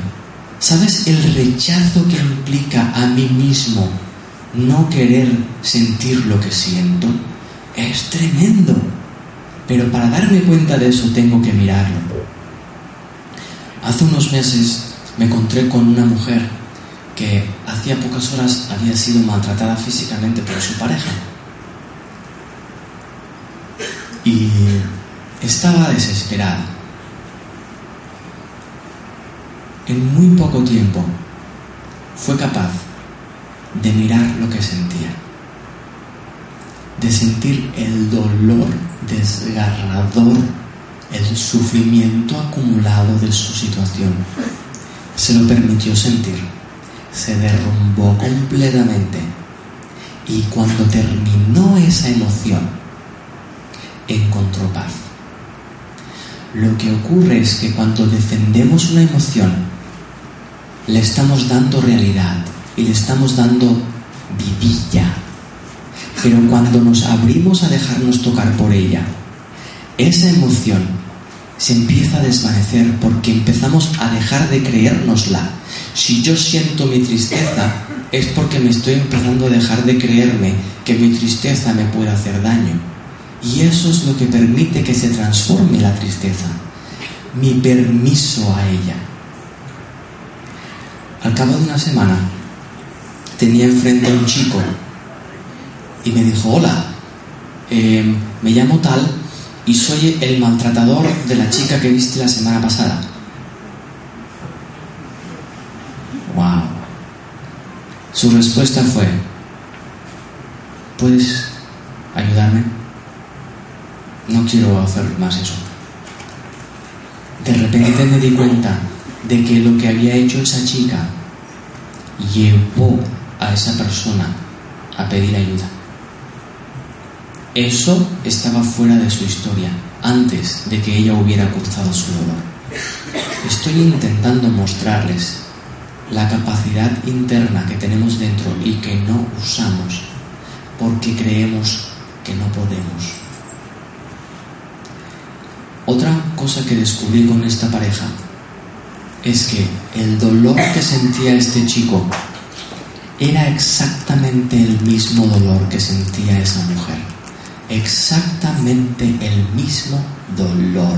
¿Sabes el rechazo que implica a mí mismo no querer sentir lo que siento? Es tremendo. Pero para darme cuenta de eso tengo que mirarlo. Hace unos meses me encontré con una mujer que hacía pocas horas había sido maltratada físicamente por su pareja. Y estaba desesperada. En muy poco tiempo fue capaz de mirar lo que sentía, de sentir el dolor desgarrador, el sufrimiento acumulado de su situación. Se lo permitió sentir, se derrumbó completamente y cuando terminó esa emoción, encontró paz. Lo que ocurre es que cuando defendemos una emoción, le estamos dando realidad y le estamos dando vidilla. Pero cuando nos abrimos a dejarnos tocar por ella, esa emoción se empieza a desvanecer porque empezamos a dejar de creérnosla. Si yo siento mi tristeza, es porque me estoy empezando a dejar de creerme que mi tristeza me puede hacer daño. Y eso es lo que permite que se transforme la tristeza. Mi permiso a ella. Al cabo de una semana tenía enfrente a un chico y me dijo, hola, eh, me llamo tal y soy el maltratador de la chica que viste la semana pasada. Wow. Su respuesta fue, ¿puedes ayudarme? No quiero hacer más eso. De repente me di cuenta de que lo que había hecho esa chica llevó a esa persona a pedir ayuda. Eso estaba fuera de su historia, antes de que ella hubiera cruzado su dolor. Estoy intentando mostrarles la capacidad interna que tenemos dentro y que no usamos porque creemos que no podemos. Otra cosa que descubrí con esta pareja es que el dolor que sentía este chico era exactamente el mismo dolor que sentía esa mujer. Exactamente el mismo dolor.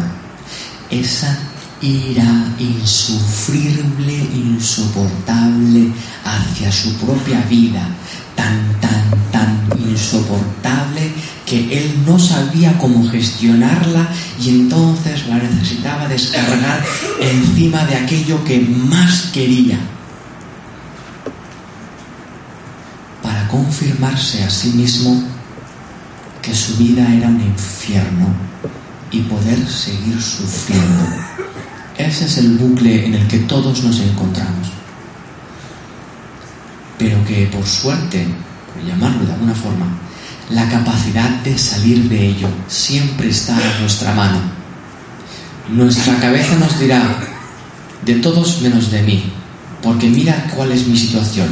Esa ira insufrible, insoportable hacia su propia vida, tan, tan, tan insoportable que él no sabía cómo gestionarla y entonces la necesitaba descargar encima de aquello que más quería para confirmarse a sí mismo que su vida era un infierno y poder seguir sufriendo. Ese es el bucle en el que todos nos encontramos. Pero que por suerte, por llamarlo de alguna forma, la capacidad de salir de ello siempre está a nuestra mano. Nuestra cabeza nos dirá, de todos menos de mí, porque mira cuál es mi situación.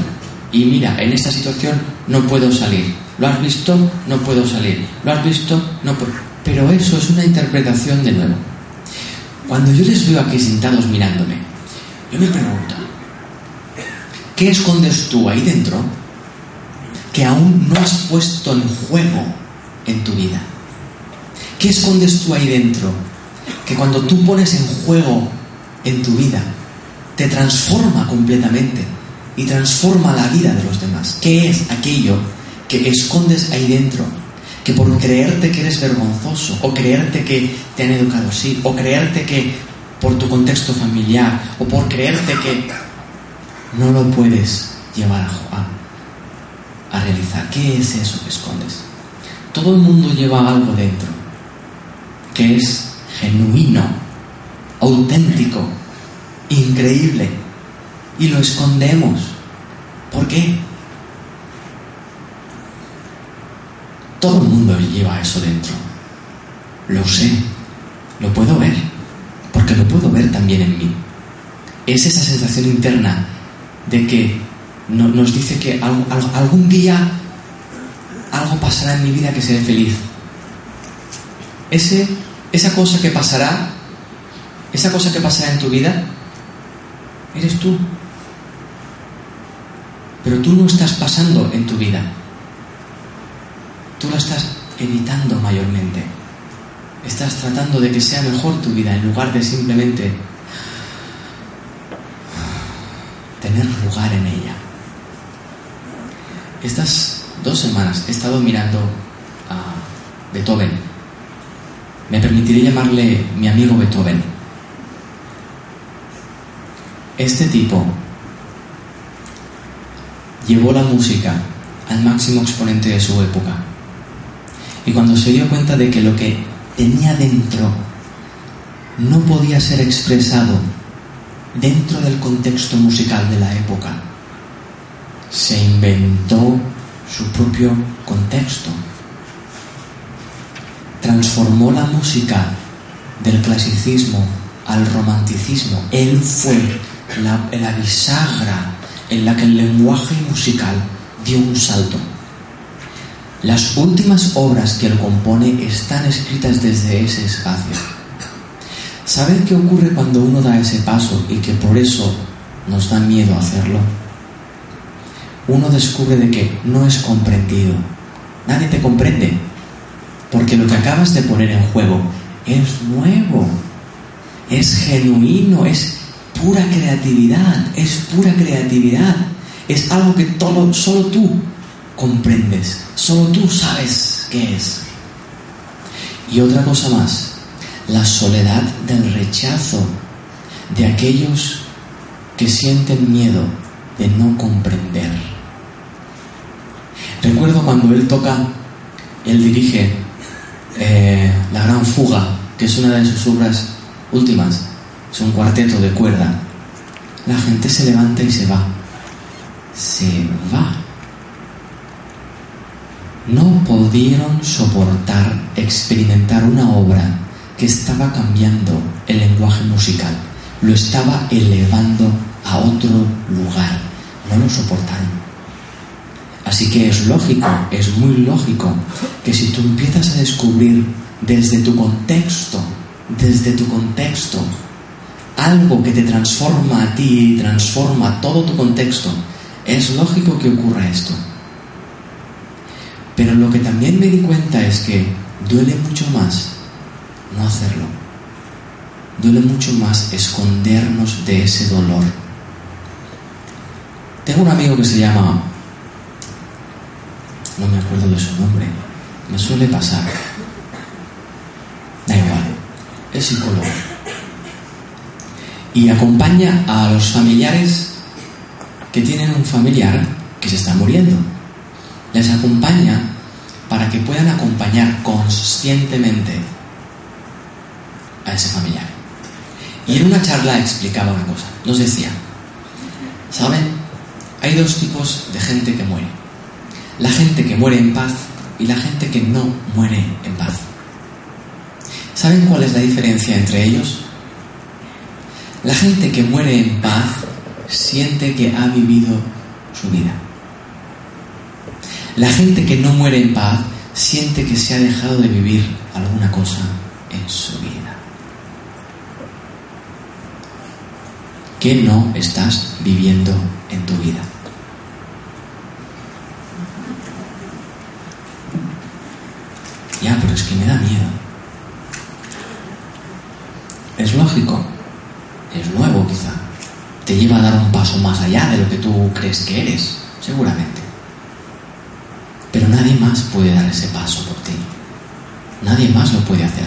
Y mira, en esta situación no puedo salir. ¿Lo has visto? No puedo salir. ¿Lo has visto? No puedo. Pero eso es una interpretación de nuevo. Cuando yo les veo aquí sentados mirándome, yo me pregunto, ¿qué escondes tú ahí dentro que aún no has puesto en juego en tu vida? ¿Qué escondes tú ahí dentro que cuando tú pones en juego en tu vida te transforma completamente y transforma la vida de los demás? ¿Qué es aquello que escondes ahí dentro? Que por creerte que eres vergonzoso, o creerte que te han educado así, o creerte que por tu contexto familiar, o por creerte que no lo puedes llevar a, a, realizar. ¿Qué es eso que escondes? Todo el mundo lleva algo dentro que es genuino, auténtico, increíble, y lo escondemos. ¿Por qué? Todo el mundo lleva eso dentro. Lo sé, lo puedo ver, porque lo puedo ver también en mí. Es esa sensación interna de que nos dice que algún día algo pasará en mi vida que seré feliz. Ese, esa cosa que pasará, esa cosa que pasará en tu vida, eres tú. Pero tú no estás pasando en tu vida. Tú la estás evitando mayormente. Estás tratando de que sea mejor tu vida en lugar de simplemente tener lugar en ella. Estas dos semanas he estado mirando a Beethoven. Me permitiré llamarle mi amigo Beethoven. Este tipo llevó la música al máximo exponente de su época. Y cuando se dio cuenta de que lo que tenía dentro no podía ser expresado dentro del contexto musical de la época, se inventó su propio contexto. Transformó la música del clasicismo al romanticismo. Él fue la, la bisagra en la que el lenguaje musical dio un salto. Las últimas obras que él compone están escritas desde ese espacio. ¿Saben qué ocurre cuando uno da ese paso y que por eso nos da miedo hacerlo? Uno descubre de que no es comprendido. Nadie te comprende. Porque lo que acabas de poner en juego es nuevo, es genuino, es pura creatividad, es pura creatividad. Es algo que todo, solo tú comprendes, solo tú sabes qué es. Y otra cosa más, la soledad del rechazo de aquellos que sienten miedo de no comprender. Recuerdo cuando él toca, él dirige eh, La Gran Fuga, que es una de sus obras últimas, es un cuarteto de cuerda. La gente se levanta y se va. Se va. No pudieron soportar experimentar una obra que estaba cambiando el lenguaje musical, lo estaba elevando a otro lugar. No lo soportaron. Así que es lógico, es muy lógico, que si tú empiezas a descubrir desde tu contexto, desde tu contexto, algo que te transforma a ti y transforma todo tu contexto, es lógico que ocurra esto. Pero lo que también me di cuenta es que duele mucho más no hacerlo. Duele mucho más escondernos de ese dolor. Tengo un amigo que se llama... No me acuerdo de su nombre. Me suele pasar. Da igual. Es psicólogo y acompaña a los familiares que tienen un familiar que se está muriendo. Les acompaña para que puedan acompañar conscientemente a ese familiar. Y en una charla explicaba una cosa. Nos decía, ¿saben? Hay dos tipos de gente que muere. La gente que muere en paz y la gente que no muere en paz. ¿Saben cuál es la diferencia entre ellos? La gente que muere en paz siente que ha vivido su vida. La gente que no muere en paz siente que se ha dejado de vivir alguna cosa en su vida. ¿Qué no estás viviendo en tu vida? Ya, pero es que me da miedo. Es lógico, es nuevo quizá. Te lleva a dar un paso más allá de lo que tú crees que eres, seguramente. Pero nadie más puede dar ese paso por ti. Nadie más lo puede hacer.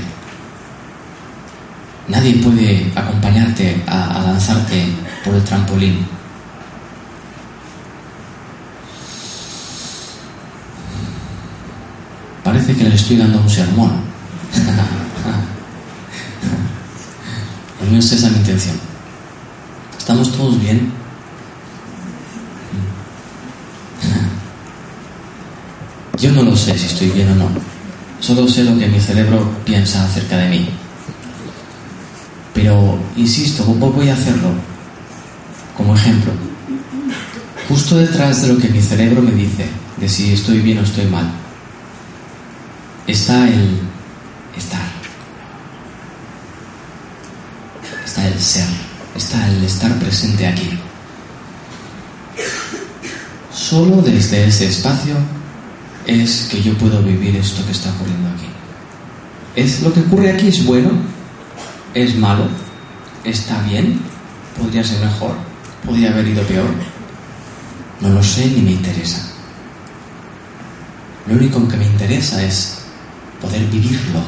Nadie puede acompañarte a, lanzarte por el trampolín. Parece que le estoy dando un sermón. no es esa mi intención. ¿Estamos todos bien? Yo no lo sé si estoy bien o no. Solo sé lo que mi cerebro piensa acerca de mí. Pero, insisto, voy a hacerlo como ejemplo. Justo detrás de lo que mi cerebro me dice, de si estoy bien o estoy mal, está el estar. Está el ser. Está el estar presente aquí. Solo desde ese espacio es que yo puedo vivir esto que está ocurriendo aquí. ¿Es lo que ocurre aquí es bueno? ¿Es malo? ¿Está bien? ¿Podría ser mejor? ¿Podría haber ido peor? No lo sé ni me interesa. Lo único que me interesa es poder vivirlo.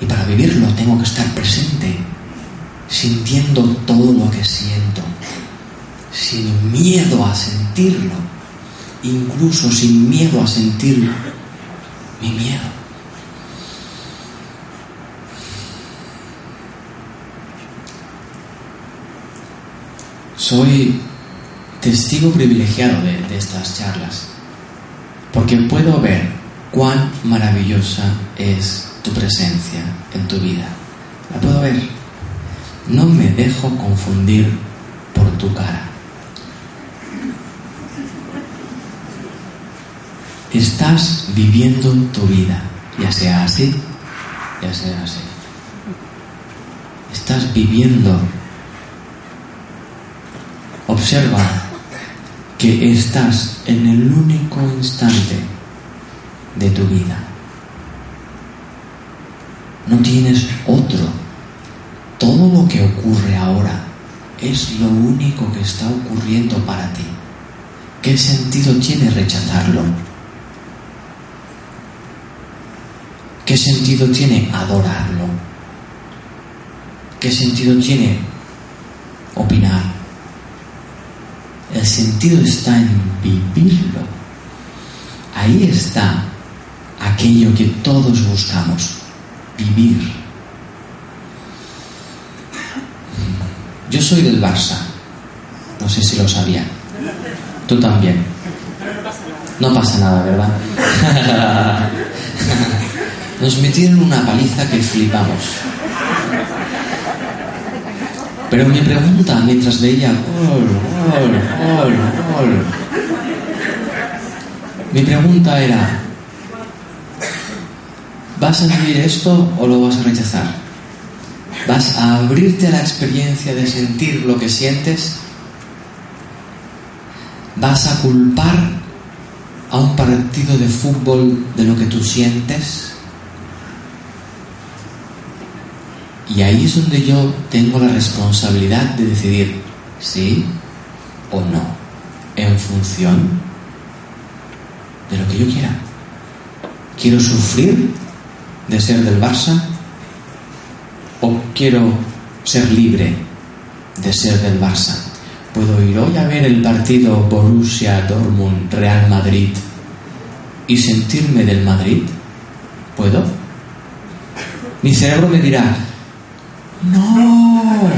Y para vivirlo tengo que estar presente, sintiendo todo lo que siento, sin miedo a sentirlo, incluso sin miedo a sentir mi miedo. soy testigo privilegiado de, estas charlas, porque puedo ver cuán maravillosa es tu presencia en tu vida. La puedo ver. No me dejo confundir por tu cara. Estás viviendo tu vida, ya sea así, ya sea así. Estás viviendo Observa que estás en el único instante de tu vida. No tienes otro. Todo lo que ocurre ahora es lo único que está ocurriendo para ti. ¿Qué sentido tiene rechazarlo? ¿Qué sentido tiene adorarlo? ¿Qué sentido tiene opinar? El sentido está en vivirlo. Ahí está aquello que todos buscamos, vivir. Yo soy del Barça, no sé si lo sabía. Tú también. No pasa nada, ¿verdad? Nos metieron una paliza que flipamos. Pero mi pregunta mientras veía gol, gol, gol, gol, mi pregunta era, ¿vas a vivir esto o lo vas a rechazar? ¿Vas a abrirte a la experiencia de sentir lo que sientes? ¿Vas a culpar a un partido de fútbol de lo que tú sientes? Y ahí es donde yo tengo la responsabilidad de decidir sí o no, en función de lo que yo quiera. ¿Quiero sufrir de ser del Barça? ¿O quiero ser libre de ser del Barça? ¿Puedo ir hoy a ver el partido Borussia Dortmund Real Madrid y sentirme del Madrid? ¿Puedo? Mi cerebro me dirá, no,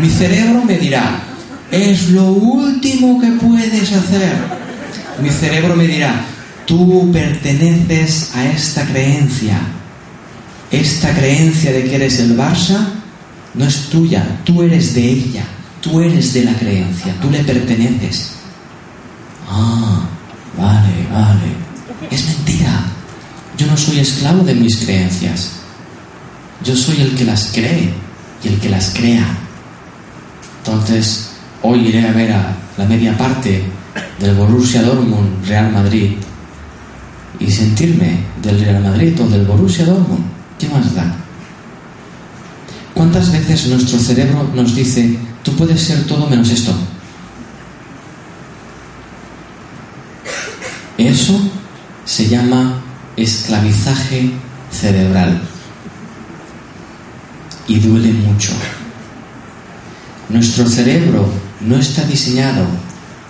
mi cerebro me dirá, es lo último que puedes hacer. Mi cerebro me dirá, tú perteneces a esta creencia. Esta creencia de que eres el Barça no es tuya, tú eres de ella, tú eres de la creencia, tú le perteneces. Ah, vale, vale. Es mentira. Yo no soy esclavo de mis creencias. Yo soy el que las cree y el que las crea. Entonces, hoy iré a ver a la media parte del Borussia Dortmund Real Madrid y sentirme del Real Madrid o del Borussia Dortmund. ¿Qué más da? ¿Cuántas veces nuestro cerebro nos dice, tú puedes ser todo menos esto? Eso se llama esclavizaje cerebral y duele mucho. Nuestro cerebro no está diseñado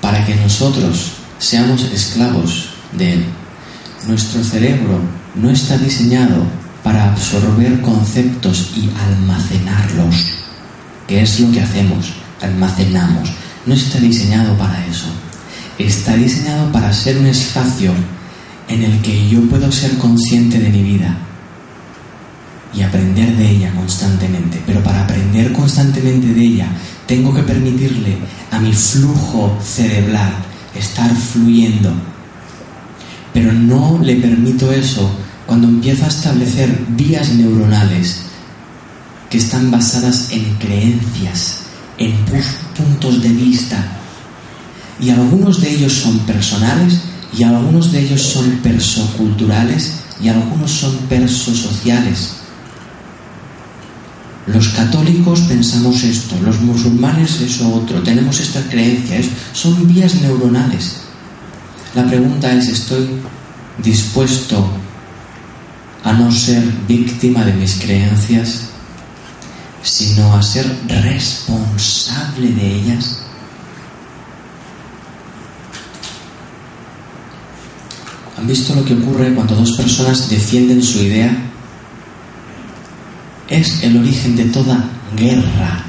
para que nosotros seamos esclavos de él. Nuestro cerebro no está diseñado para absorber conceptos y almacenarlos, que es lo que hacemos, almacenamos. No está diseñado para eso. Está diseñado para ser un espacio en el que yo puedo ser consciente de mi vida y aprender de ella constantemente. Pero para aprender constantemente de ella, tengo que permitirle a mi flujo cerebral estar fluyendo pero no le permito eso cuando empiezo a establecer vías neuronales que están basadas en creencias, en puntos de vista. Y algunos de ellos son personales y algunos de ellos son persoculturales y algunos son persosociales. Los católicos pensamos esto, los musulmanes eso otro, tenemos esta creencia, son vías neuronales. La pregunta es, ¿estoy dispuesto a no ser víctima de mis creencias, sino a ser responsable de ellas? ¿Han visto lo que ocurre cuando dos personas defienden su idea? Es el origen de toda guerra,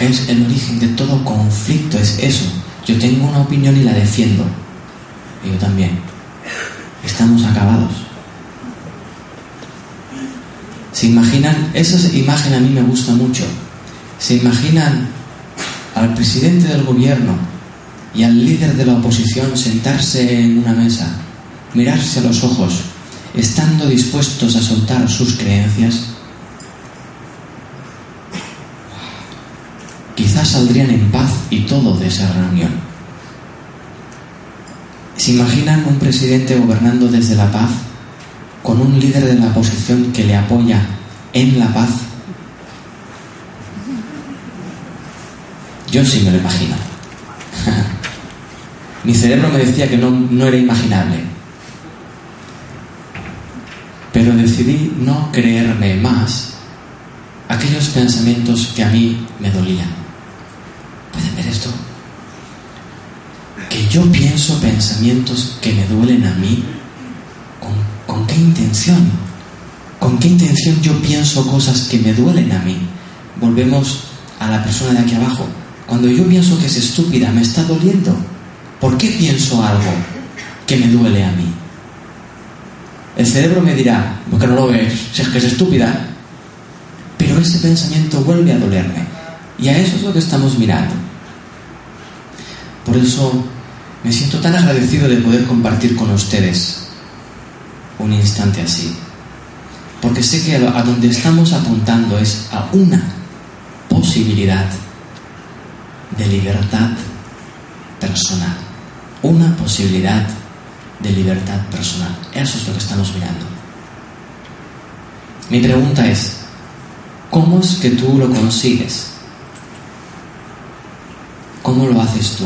es el origen de todo conflicto, es eso. Yo tengo una opinión y la defiendo y yo también. Estamos acabados. ¿Se imaginan? Esa imagen a mí me gusta mucho. ¿Se imaginan al presidente del gobierno y al líder de la oposición sentarse en una mesa, mirarse a los ojos, estando dispuestos a soltar sus creencias? Saldrían en paz y todo de esa reunión. ¿Se imaginan un presidente gobernando desde la paz con un líder de la oposición que le apoya en la paz? Yo sí me lo imagino. Mi cerebro me decía que no era imaginable. Pero decidí no creerme más aquellos pensamientos que a mí me dolían. ¿Pueden ver esto? que yo pienso pensamientos que me duelen a mí, ¿con, qué intención? ¿Con qué intención yo pienso cosas que me duelen a mí? Volvemos a la persona de aquí abajo. Cuando yo pienso que es estúpida, me está doliendo. ¿Por qué pienso algo que me duele a mí? El cerebro me dirá, porque no lo ves, si es que es estúpida. Pero ese pensamiento vuelve a dolerme. Y a eso es lo que estamos mirando. Por eso me siento tan agradecido de poder compartir con ustedes un instante así. Porque sé que a donde estamos apuntando es a una posibilidad de libertad personal. Una posibilidad de libertad personal. Eso es lo que estamos mirando. Mi pregunta es, ¿cómo es que tú lo consigues? ¿Cómo lo haces tú?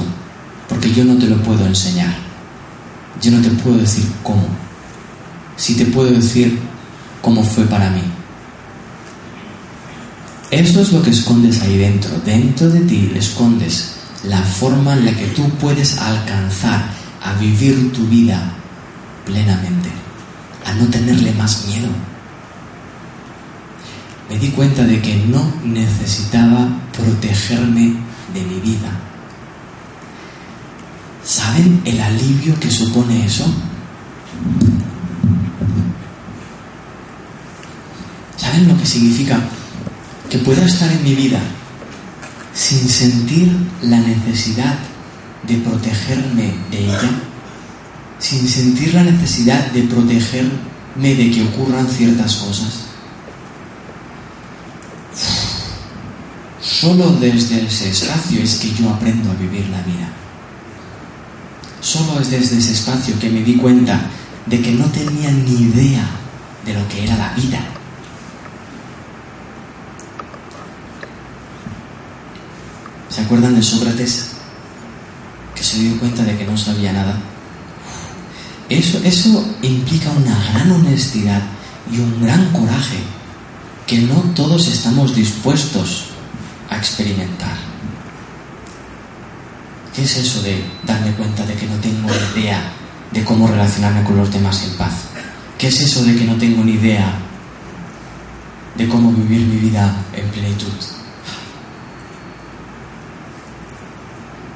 porque yo no te lo puedo enseñar. Yo no te puedo decir cómo. Si te puedo decir cómo fue para mí. Eso es lo que escondes ahí dentro. Dentro de ti escondes la forma en la que tú puedes alcanzar a vivir tu vida plenamente, a no tenerle más miedo. Me di cuenta de que no necesitaba protegerme de mi vida ¿Saben el alivio que supone eso? ¿Saben lo que significa que pueda estar en mi vida sin sentir la necesidad de protegerme de ella, sin sentir la necesidad de protegerme de que ocurran ciertas cosas. Solo desde ese espacio es que yo aprendo a vivir la vida. Solo es desde ese espacio que me di cuenta de que no tenía ni idea de lo que era la vida. ¿Se acuerdan de Sócrates? Que se dio cuenta de que no sabía nada. Eso, eso implica una gran honestidad y un gran coraje que no todos estamos dispuestos a experimentar. ¿Qué es eso de darme cuenta de que no tengo idea de cómo relacionarme con los demás en paz? ¿Qué es eso de que no tengo ni idea de cómo vivir mi vida en plenitud?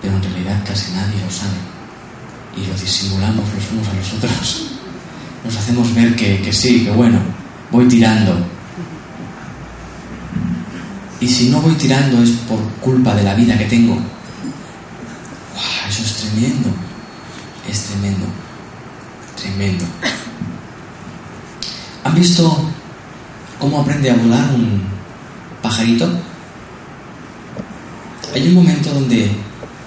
Pero en realidad casi nadie lo sabe. Y lo disimulamos los unos a los otros. Nos hacemos ver que, que sí, que bueno, voy tirando. Y si no voy tirando es por culpa de la vida que tengo. ¡Wow! Eso es tremendo. Es tremendo. Tremendo. ¿Han visto cómo aprende a volar un pajarito? Hay un momento donde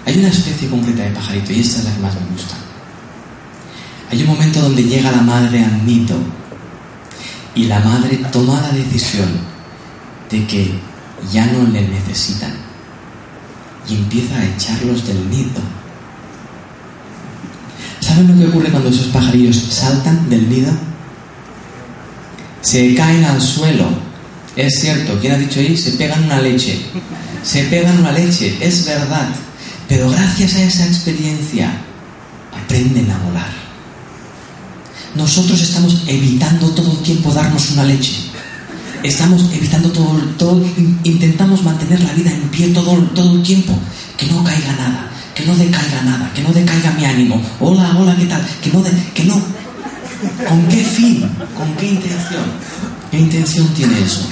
hay una especie concreta de pajarito y esta es la que más me gusta. Hay un momento donde llega la madre al nido y la madre toma la decisión de que ya no le necesitan y empieza a echarlos del nido. ¿Saben lo que ocurre cuando esos pajarillos saltan del nido? Se caen al suelo. Es cierto, ¿quién ha dicho ahí? Se pegan una leche. Se pegan una leche, es verdad. Pero gracias a esa experiencia aprenden a volar. Nosotros estamos evitando todo el tiempo darnos una leche. Estamos evitando todo, intentamos mantener la vida en pie todo, todo el tiempo. Que no caiga nada, que no decaiga nada, que no decaiga mi ánimo. Hola, hola, ¿qué tal? Que no, que no. ¿Con qué fin? ¿Con qué intención? ¿Qué intención tiene eso?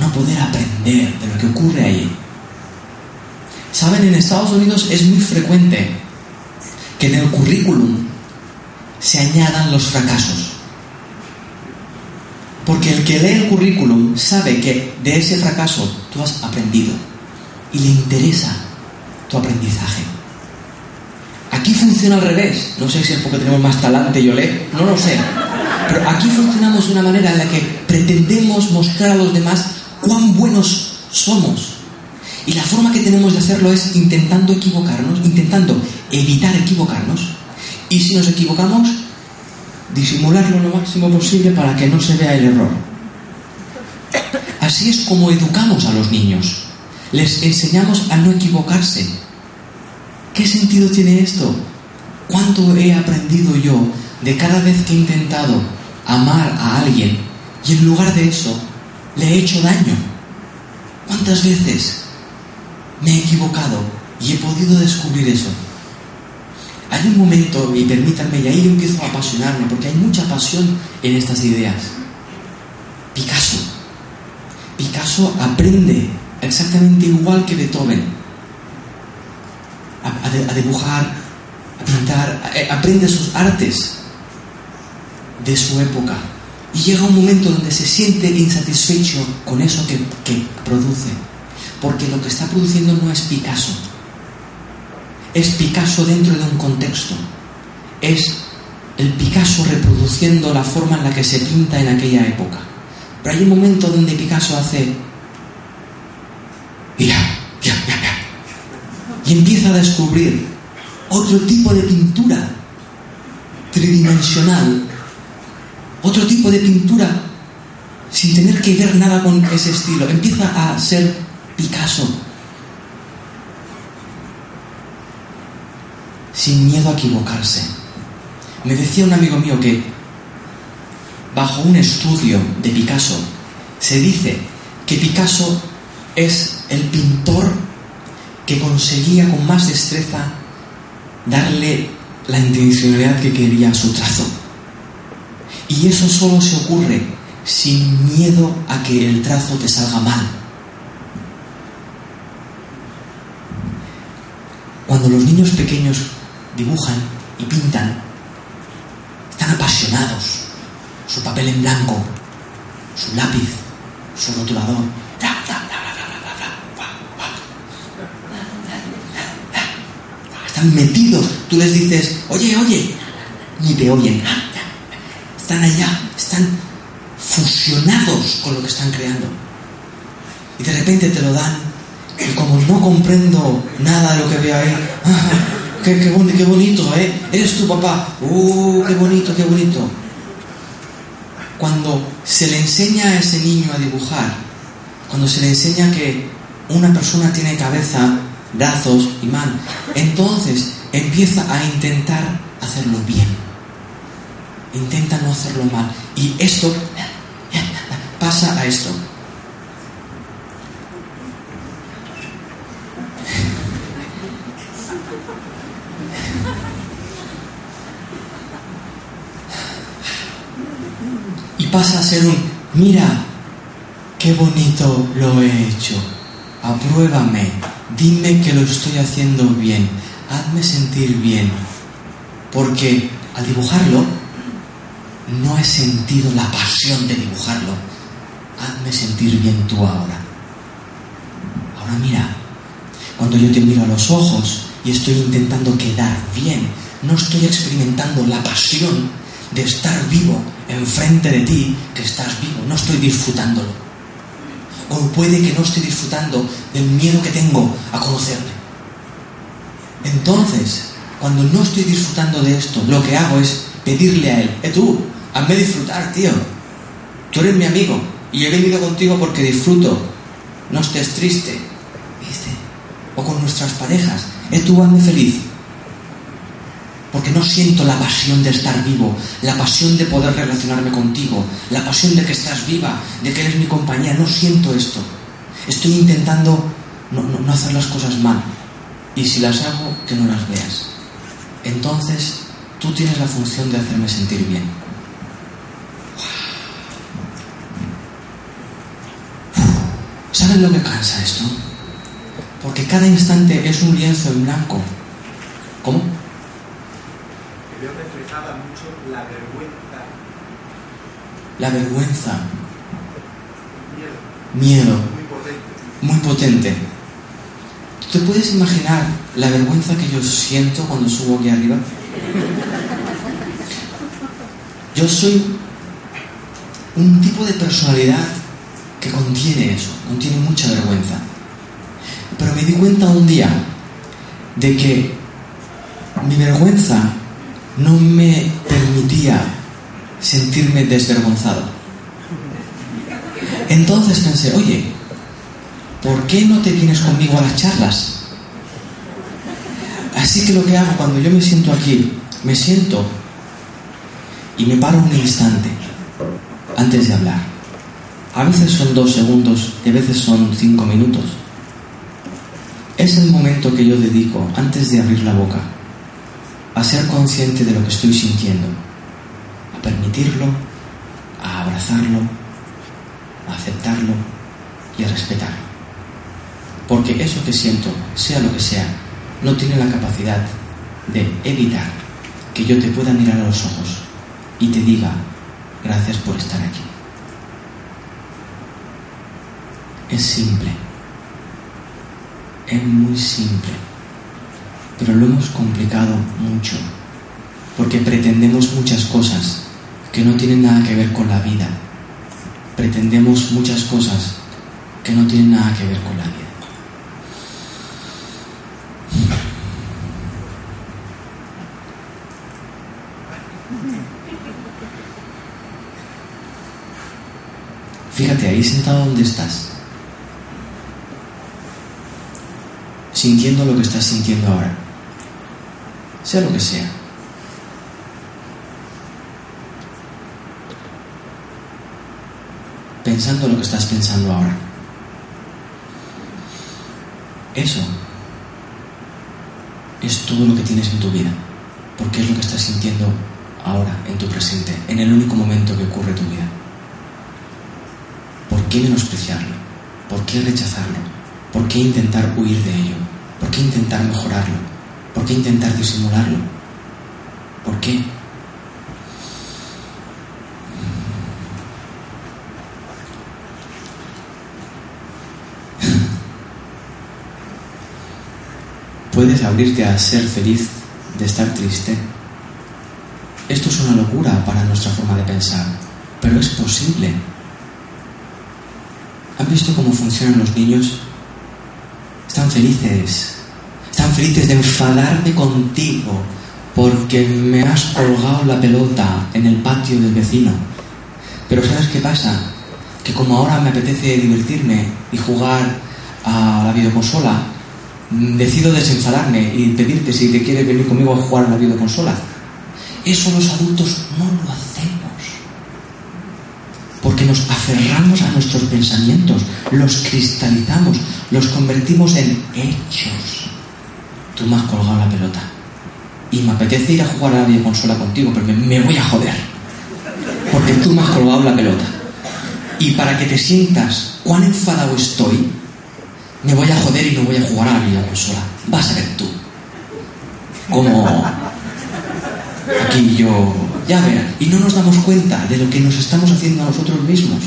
No poder aprender de lo que ocurre ahí. Saben, en Estados Unidos es muy frecuente que en el currículum se añadan los fracasos. Porque el que lee el currículum sabe que de ese fracaso tú has aprendido y le interesa tu aprendizaje. Aquí funciona al revés. No sé si es porque tenemos más talante y olé, no lo sé. Pero aquí funcionamos de una manera en la que pretendemos mostrar a los demás cuán buenos somos. Y la forma que tenemos de hacerlo es intentando equivocarnos, intentando evitar equivocarnos. Y si nos equivocamos, disimularlo lo máximo posible para que no se vea el error. Así es como educamos a los niños. Les enseñamos a no equivocarse. ¿Qué sentido tiene esto? ¿Cuánto he aprendido yo de cada vez que he intentado amar a alguien y en lugar de eso le he hecho daño? ¿Cuántas veces me he equivocado y he podido descubrir eso? Hay un momento, y permítanme, y ahí yo empiezo a apasionarme, porque hay mucha pasión en estas ideas. Picasso. Picasso aprende exactamente igual que Beethoven a, a, dibujar, a pintar, aprende sus artes de su época. Y llega un momento donde se siente insatisfecho con eso que produce, porque lo que está produciendo no es Picasso, es Picasso dentro de un contexto. Es el Picasso reproduciendo la forma en la que se pinta en aquella época. Pero hay un momento donde Picasso hace... Mira. Y empieza a descubrir otro tipo de pintura tridimensional, otro tipo de pintura sin tener que ver nada con ese estilo. Empieza a ser Picasso, sin miedo a equivocarse. Me decía un amigo mío que bajo un estudio de Picasso se dice que Picasso es el pintor que conseguía con más destreza darle la intencionalidad que quería a su trazo. Y eso solo se ocurre sin miedo a que el trazo te salga mal. Cuando los niños pequeños dibujan y pintan, están apasionados. Su papel en blanco, su lápiz, su rotulador. Están metidos. Tú les dices, oye, oye, ni te oyen. Están allá, están fusionados con lo que están creando. Y de repente te lo dan y como no comprendo nada de lo que veo ahí, ah, qué, qué, qué, bonito, ¿eh? Eres tu papá, uh, qué bonito, qué bonito. Cuando se le enseña a ese niño a dibujar, cuando se le enseña que una persona tiene cabeza, brazos y mano, entonces empieza a intentar hacerlo bien. Intenta no hacerlo mal. Y esto pasa a esto. Pasa a ser un, mira, qué bonito lo he hecho, apruébame, dime que lo estoy haciendo bien, hazme sentir bien, porque al dibujarlo no he sentido la pasión de dibujarlo, hazme sentir bien tú ahora. Ahora mira, cuando yo te miro a los ojos y estoy intentando quedar bien, no estoy experimentando la pasión de estar vivo enfrente de ti, que estás vivo, no estoy disfrutándolo. O puede que no esté disfrutando del miedo que tengo a conocerle. Entonces, cuando no estoy disfrutando de esto, lo que hago es pedirle a él, eh tú, hazme disfrutar, tío. Tú eres mi amigo y he venido contigo porque disfruto. No estés triste. ¿Viste? O con nuestras parejas, eh tú, hazme feliz porque no siento la pasión de estar vivo, la pasión de poder relacionarme contigo, la pasión de que estás viva, de que eres mi compañía, no siento esto. Estoy intentando no, no, hacer las cosas mal. Y si las hago, que no las veas. Entonces, tú tienes la función de hacerme sentir bien. ¿Saben lo que cansa esto? Porque cada instante es un lienzo en blanco. ¿Cómo? la vergüenza. La vergüenza. Miedo. Muy potente. Muy potente. ¿Tú te puedes imaginar la vergüenza que yo siento cuando subo aquí arriba? Yo soy un tipo de personalidad que contiene eso, contiene mucha vergüenza. Pero me di cuenta un día de que mi vergüenza no me permitía sentirme desvergonzado. Entonces pensé, oye, ¿por qué no te vienes conmigo a las charlas? Así que lo que hago cuando yo me siento aquí, me siento y me paro un instante antes de hablar. A veces son dos segundos a veces son cinco minutos. Es el momento que yo dedico antes de abrir la boca a ser consciente de lo que estoy sintiendo, permitirlo, a abrazarlo, a aceptarlo y a respetarlo. Porque eso que siento, sea lo que sea, no tiene la capacidad de evitar que yo te pueda mirar a los ojos y te diga gracias por estar aquí. Es simple, es muy simple pero lo hemos complicado mucho, porque pretendemos muchas cosas que no tienen nada que ver con la vida. Pretendemos muchas cosas que no tienen nada que ver con la vida. Fíjate, ahí sentado donde estás, sintiendo lo que estás sintiendo ahora sea lo que sea. Pensando lo que estás pensando ahora. Eso es todo lo que tienes en tu vida, porque es lo que estás sintiendo ahora, en tu presente, en el único momento que ocurre tu vida. ¿Por qué menospreciarlo? ¿Por qué rechazarlo? ¿Por qué intentar huir de ello? ¿Por qué intentar mejorarlo? ¿Por qué intentar disimularlo? ¿Por qué? Puedes abrirte a ser feliz de estar triste. Esto es una locura para nuestra forma de pensar, pero es posible. ¿Han visto cómo funcionan los niños? Están felices. Están felices de enfadarme contigo porque me has colgado la pelota en el patio del vecino. Pero ¿sabes qué pasa? Que como ahora me apetece divertirme y jugar a la videoconsola, decido desenfadarme y pedirte si te quieres venir conmigo a jugar a la videoconsola. Eso los adultos no lo hacemos. Porque nos aferramos a nuestros pensamientos, los cristalizamos, los convertimos en hechos. Tú me has colgado la pelota. Y me apetece ir a jugar a la videoconsola contigo, pero me, me voy a joder. Porque tú me has colgado la pelota. Y para que te sientas cuán enfadado estoy, me voy a joder y no voy a jugar a la videoconsola. Vas a ver tú. Como aquí yo, ya verás. Y no nos damos cuenta de lo que nos estamos haciendo a nosotros mismos.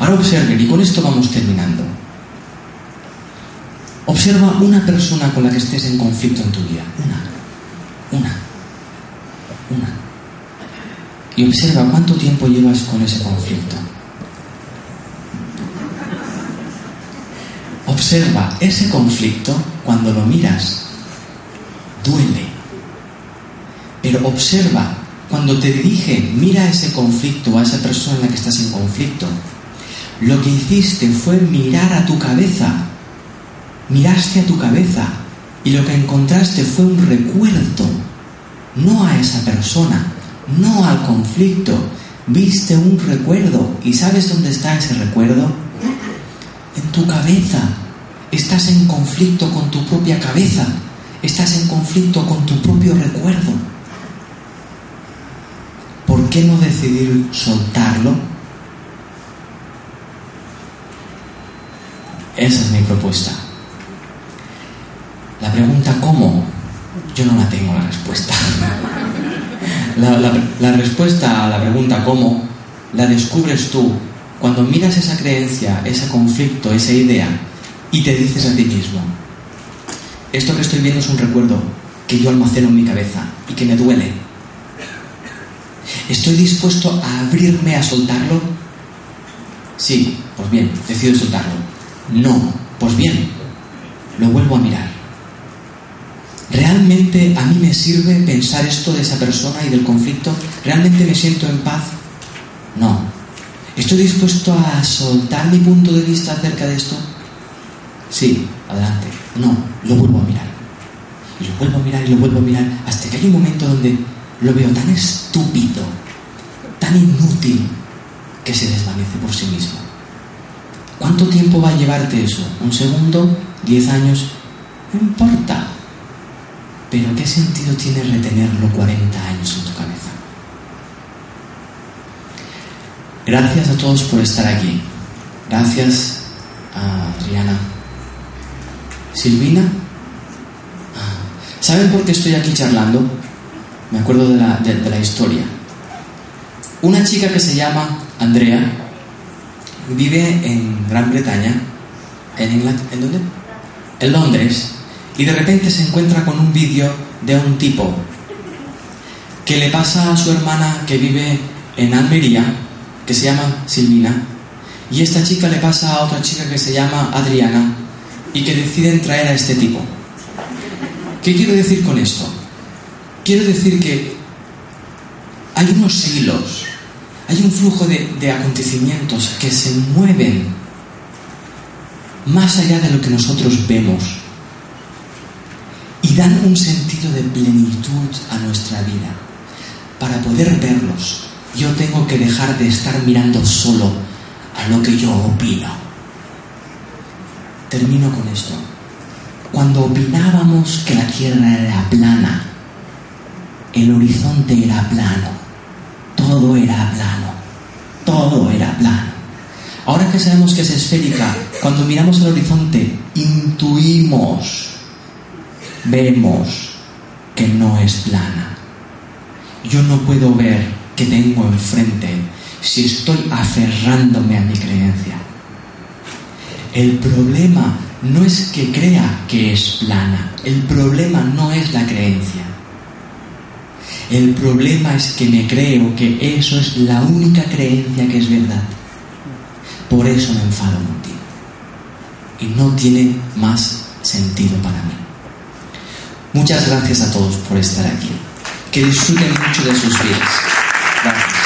Ahora observen, y con esto vamos terminando. Observa una persona con la que estés en conflicto en tu vida. Una. Una. Una. Y observa cuánto tiempo llevas con ese conflicto. Observa ese conflicto cuando lo miras. Duele. Pero observa cuando te dirige, mira ese conflicto, a esa persona en la que estás en conflicto. Lo que hiciste fue mirar a tu cabeza. Miraste a tu cabeza y lo que encontraste fue un recuerdo, no a esa persona, no al conflicto. Viste un recuerdo y ¿sabes dónde está ese recuerdo? En tu cabeza. Estás en conflicto con tu propia cabeza. Estás en conflicto con tu propio recuerdo. ¿Por qué no decidir soltarlo? Esa es mi propuesta. La pregunta ¿cómo? Yo no la tengo la respuesta. La, respuesta a la pregunta ¿cómo? la descubres tú cuando miras esa creencia, ese conflicto, esa idea y te dices a ti mismo, esto que estoy viendo es un recuerdo que yo almaceno en mi cabeza y que me duele. ¿Estoy dispuesto a abrirme a soltarlo? Sí, pues bien, decido soltarlo. No, pues bien, lo vuelvo a mirar. ¿Realmente a mí me sirve pensar esto de esa persona y del conflicto? ¿Realmente me siento en paz? No. ¿Estoy dispuesto a soltar mi punto de vista acerca de esto? Sí, adelante. No, lo vuelvo a mirar. Y lo vuelvo a mirar y lo vuelvo a mirar hasta que hay un momento donde lo veo tan estúpido, tan inútil, que se desvanece por sí mismo. ¿Cuánto tiempo va a llevarte eso? ¿Un segundo? ¿Diez años? No importa. Pero ¿qué sentido tiene retenerlo 40 años en tu cabeza? Gracias a todos por estar aquí. Gracias a Adriana. Silvina. ¿Saben por qué estoy aquí charlando? Me acuerdo de la, de, la historia. Una chica que se llama Andrea vive en Gran Bretaña, en Inglaterra, ¿en dónde? En Londres, y de repente se encuentra con un vídeo de un tipo que le pasa a su hermana que vive en Almería, que se llama Silvina, y esta chica le pasa a otra chica que se llama Adriana y que deciden traer a este tipo. ¿Qué quiero decir con esto? Quiero decir que hay unos hilos, hay un flujo de, de acontecimientos que se mueven más allá de lo que nosotros vemos y dan un sentido de plenitud a nuestra vida. Para poder verlos, yo tengo que dejar de estar mirando solo a lo que yo opino. Termino con esto. Cuando opinábamos que la Tierra era plana, el horizonte era plano, todo era plano, todo era plano. Ahora que sabemos que es esférica, cuando miramos el horizonte, intuimos vemos que no es plana. Yo no puedo ver que tengo enfrente si estoy aferrándome a mi creencia. El problema no es que crea que es plana, el problema no es la creencia. El problema es que me creo que eso es la única creencia que es verdad. Por eso me enfado contigo. Y no tiene más sentido para mí. Muchas gracias a todos por estar aquí. Que disfruten mucho de sus vidas. Gracias.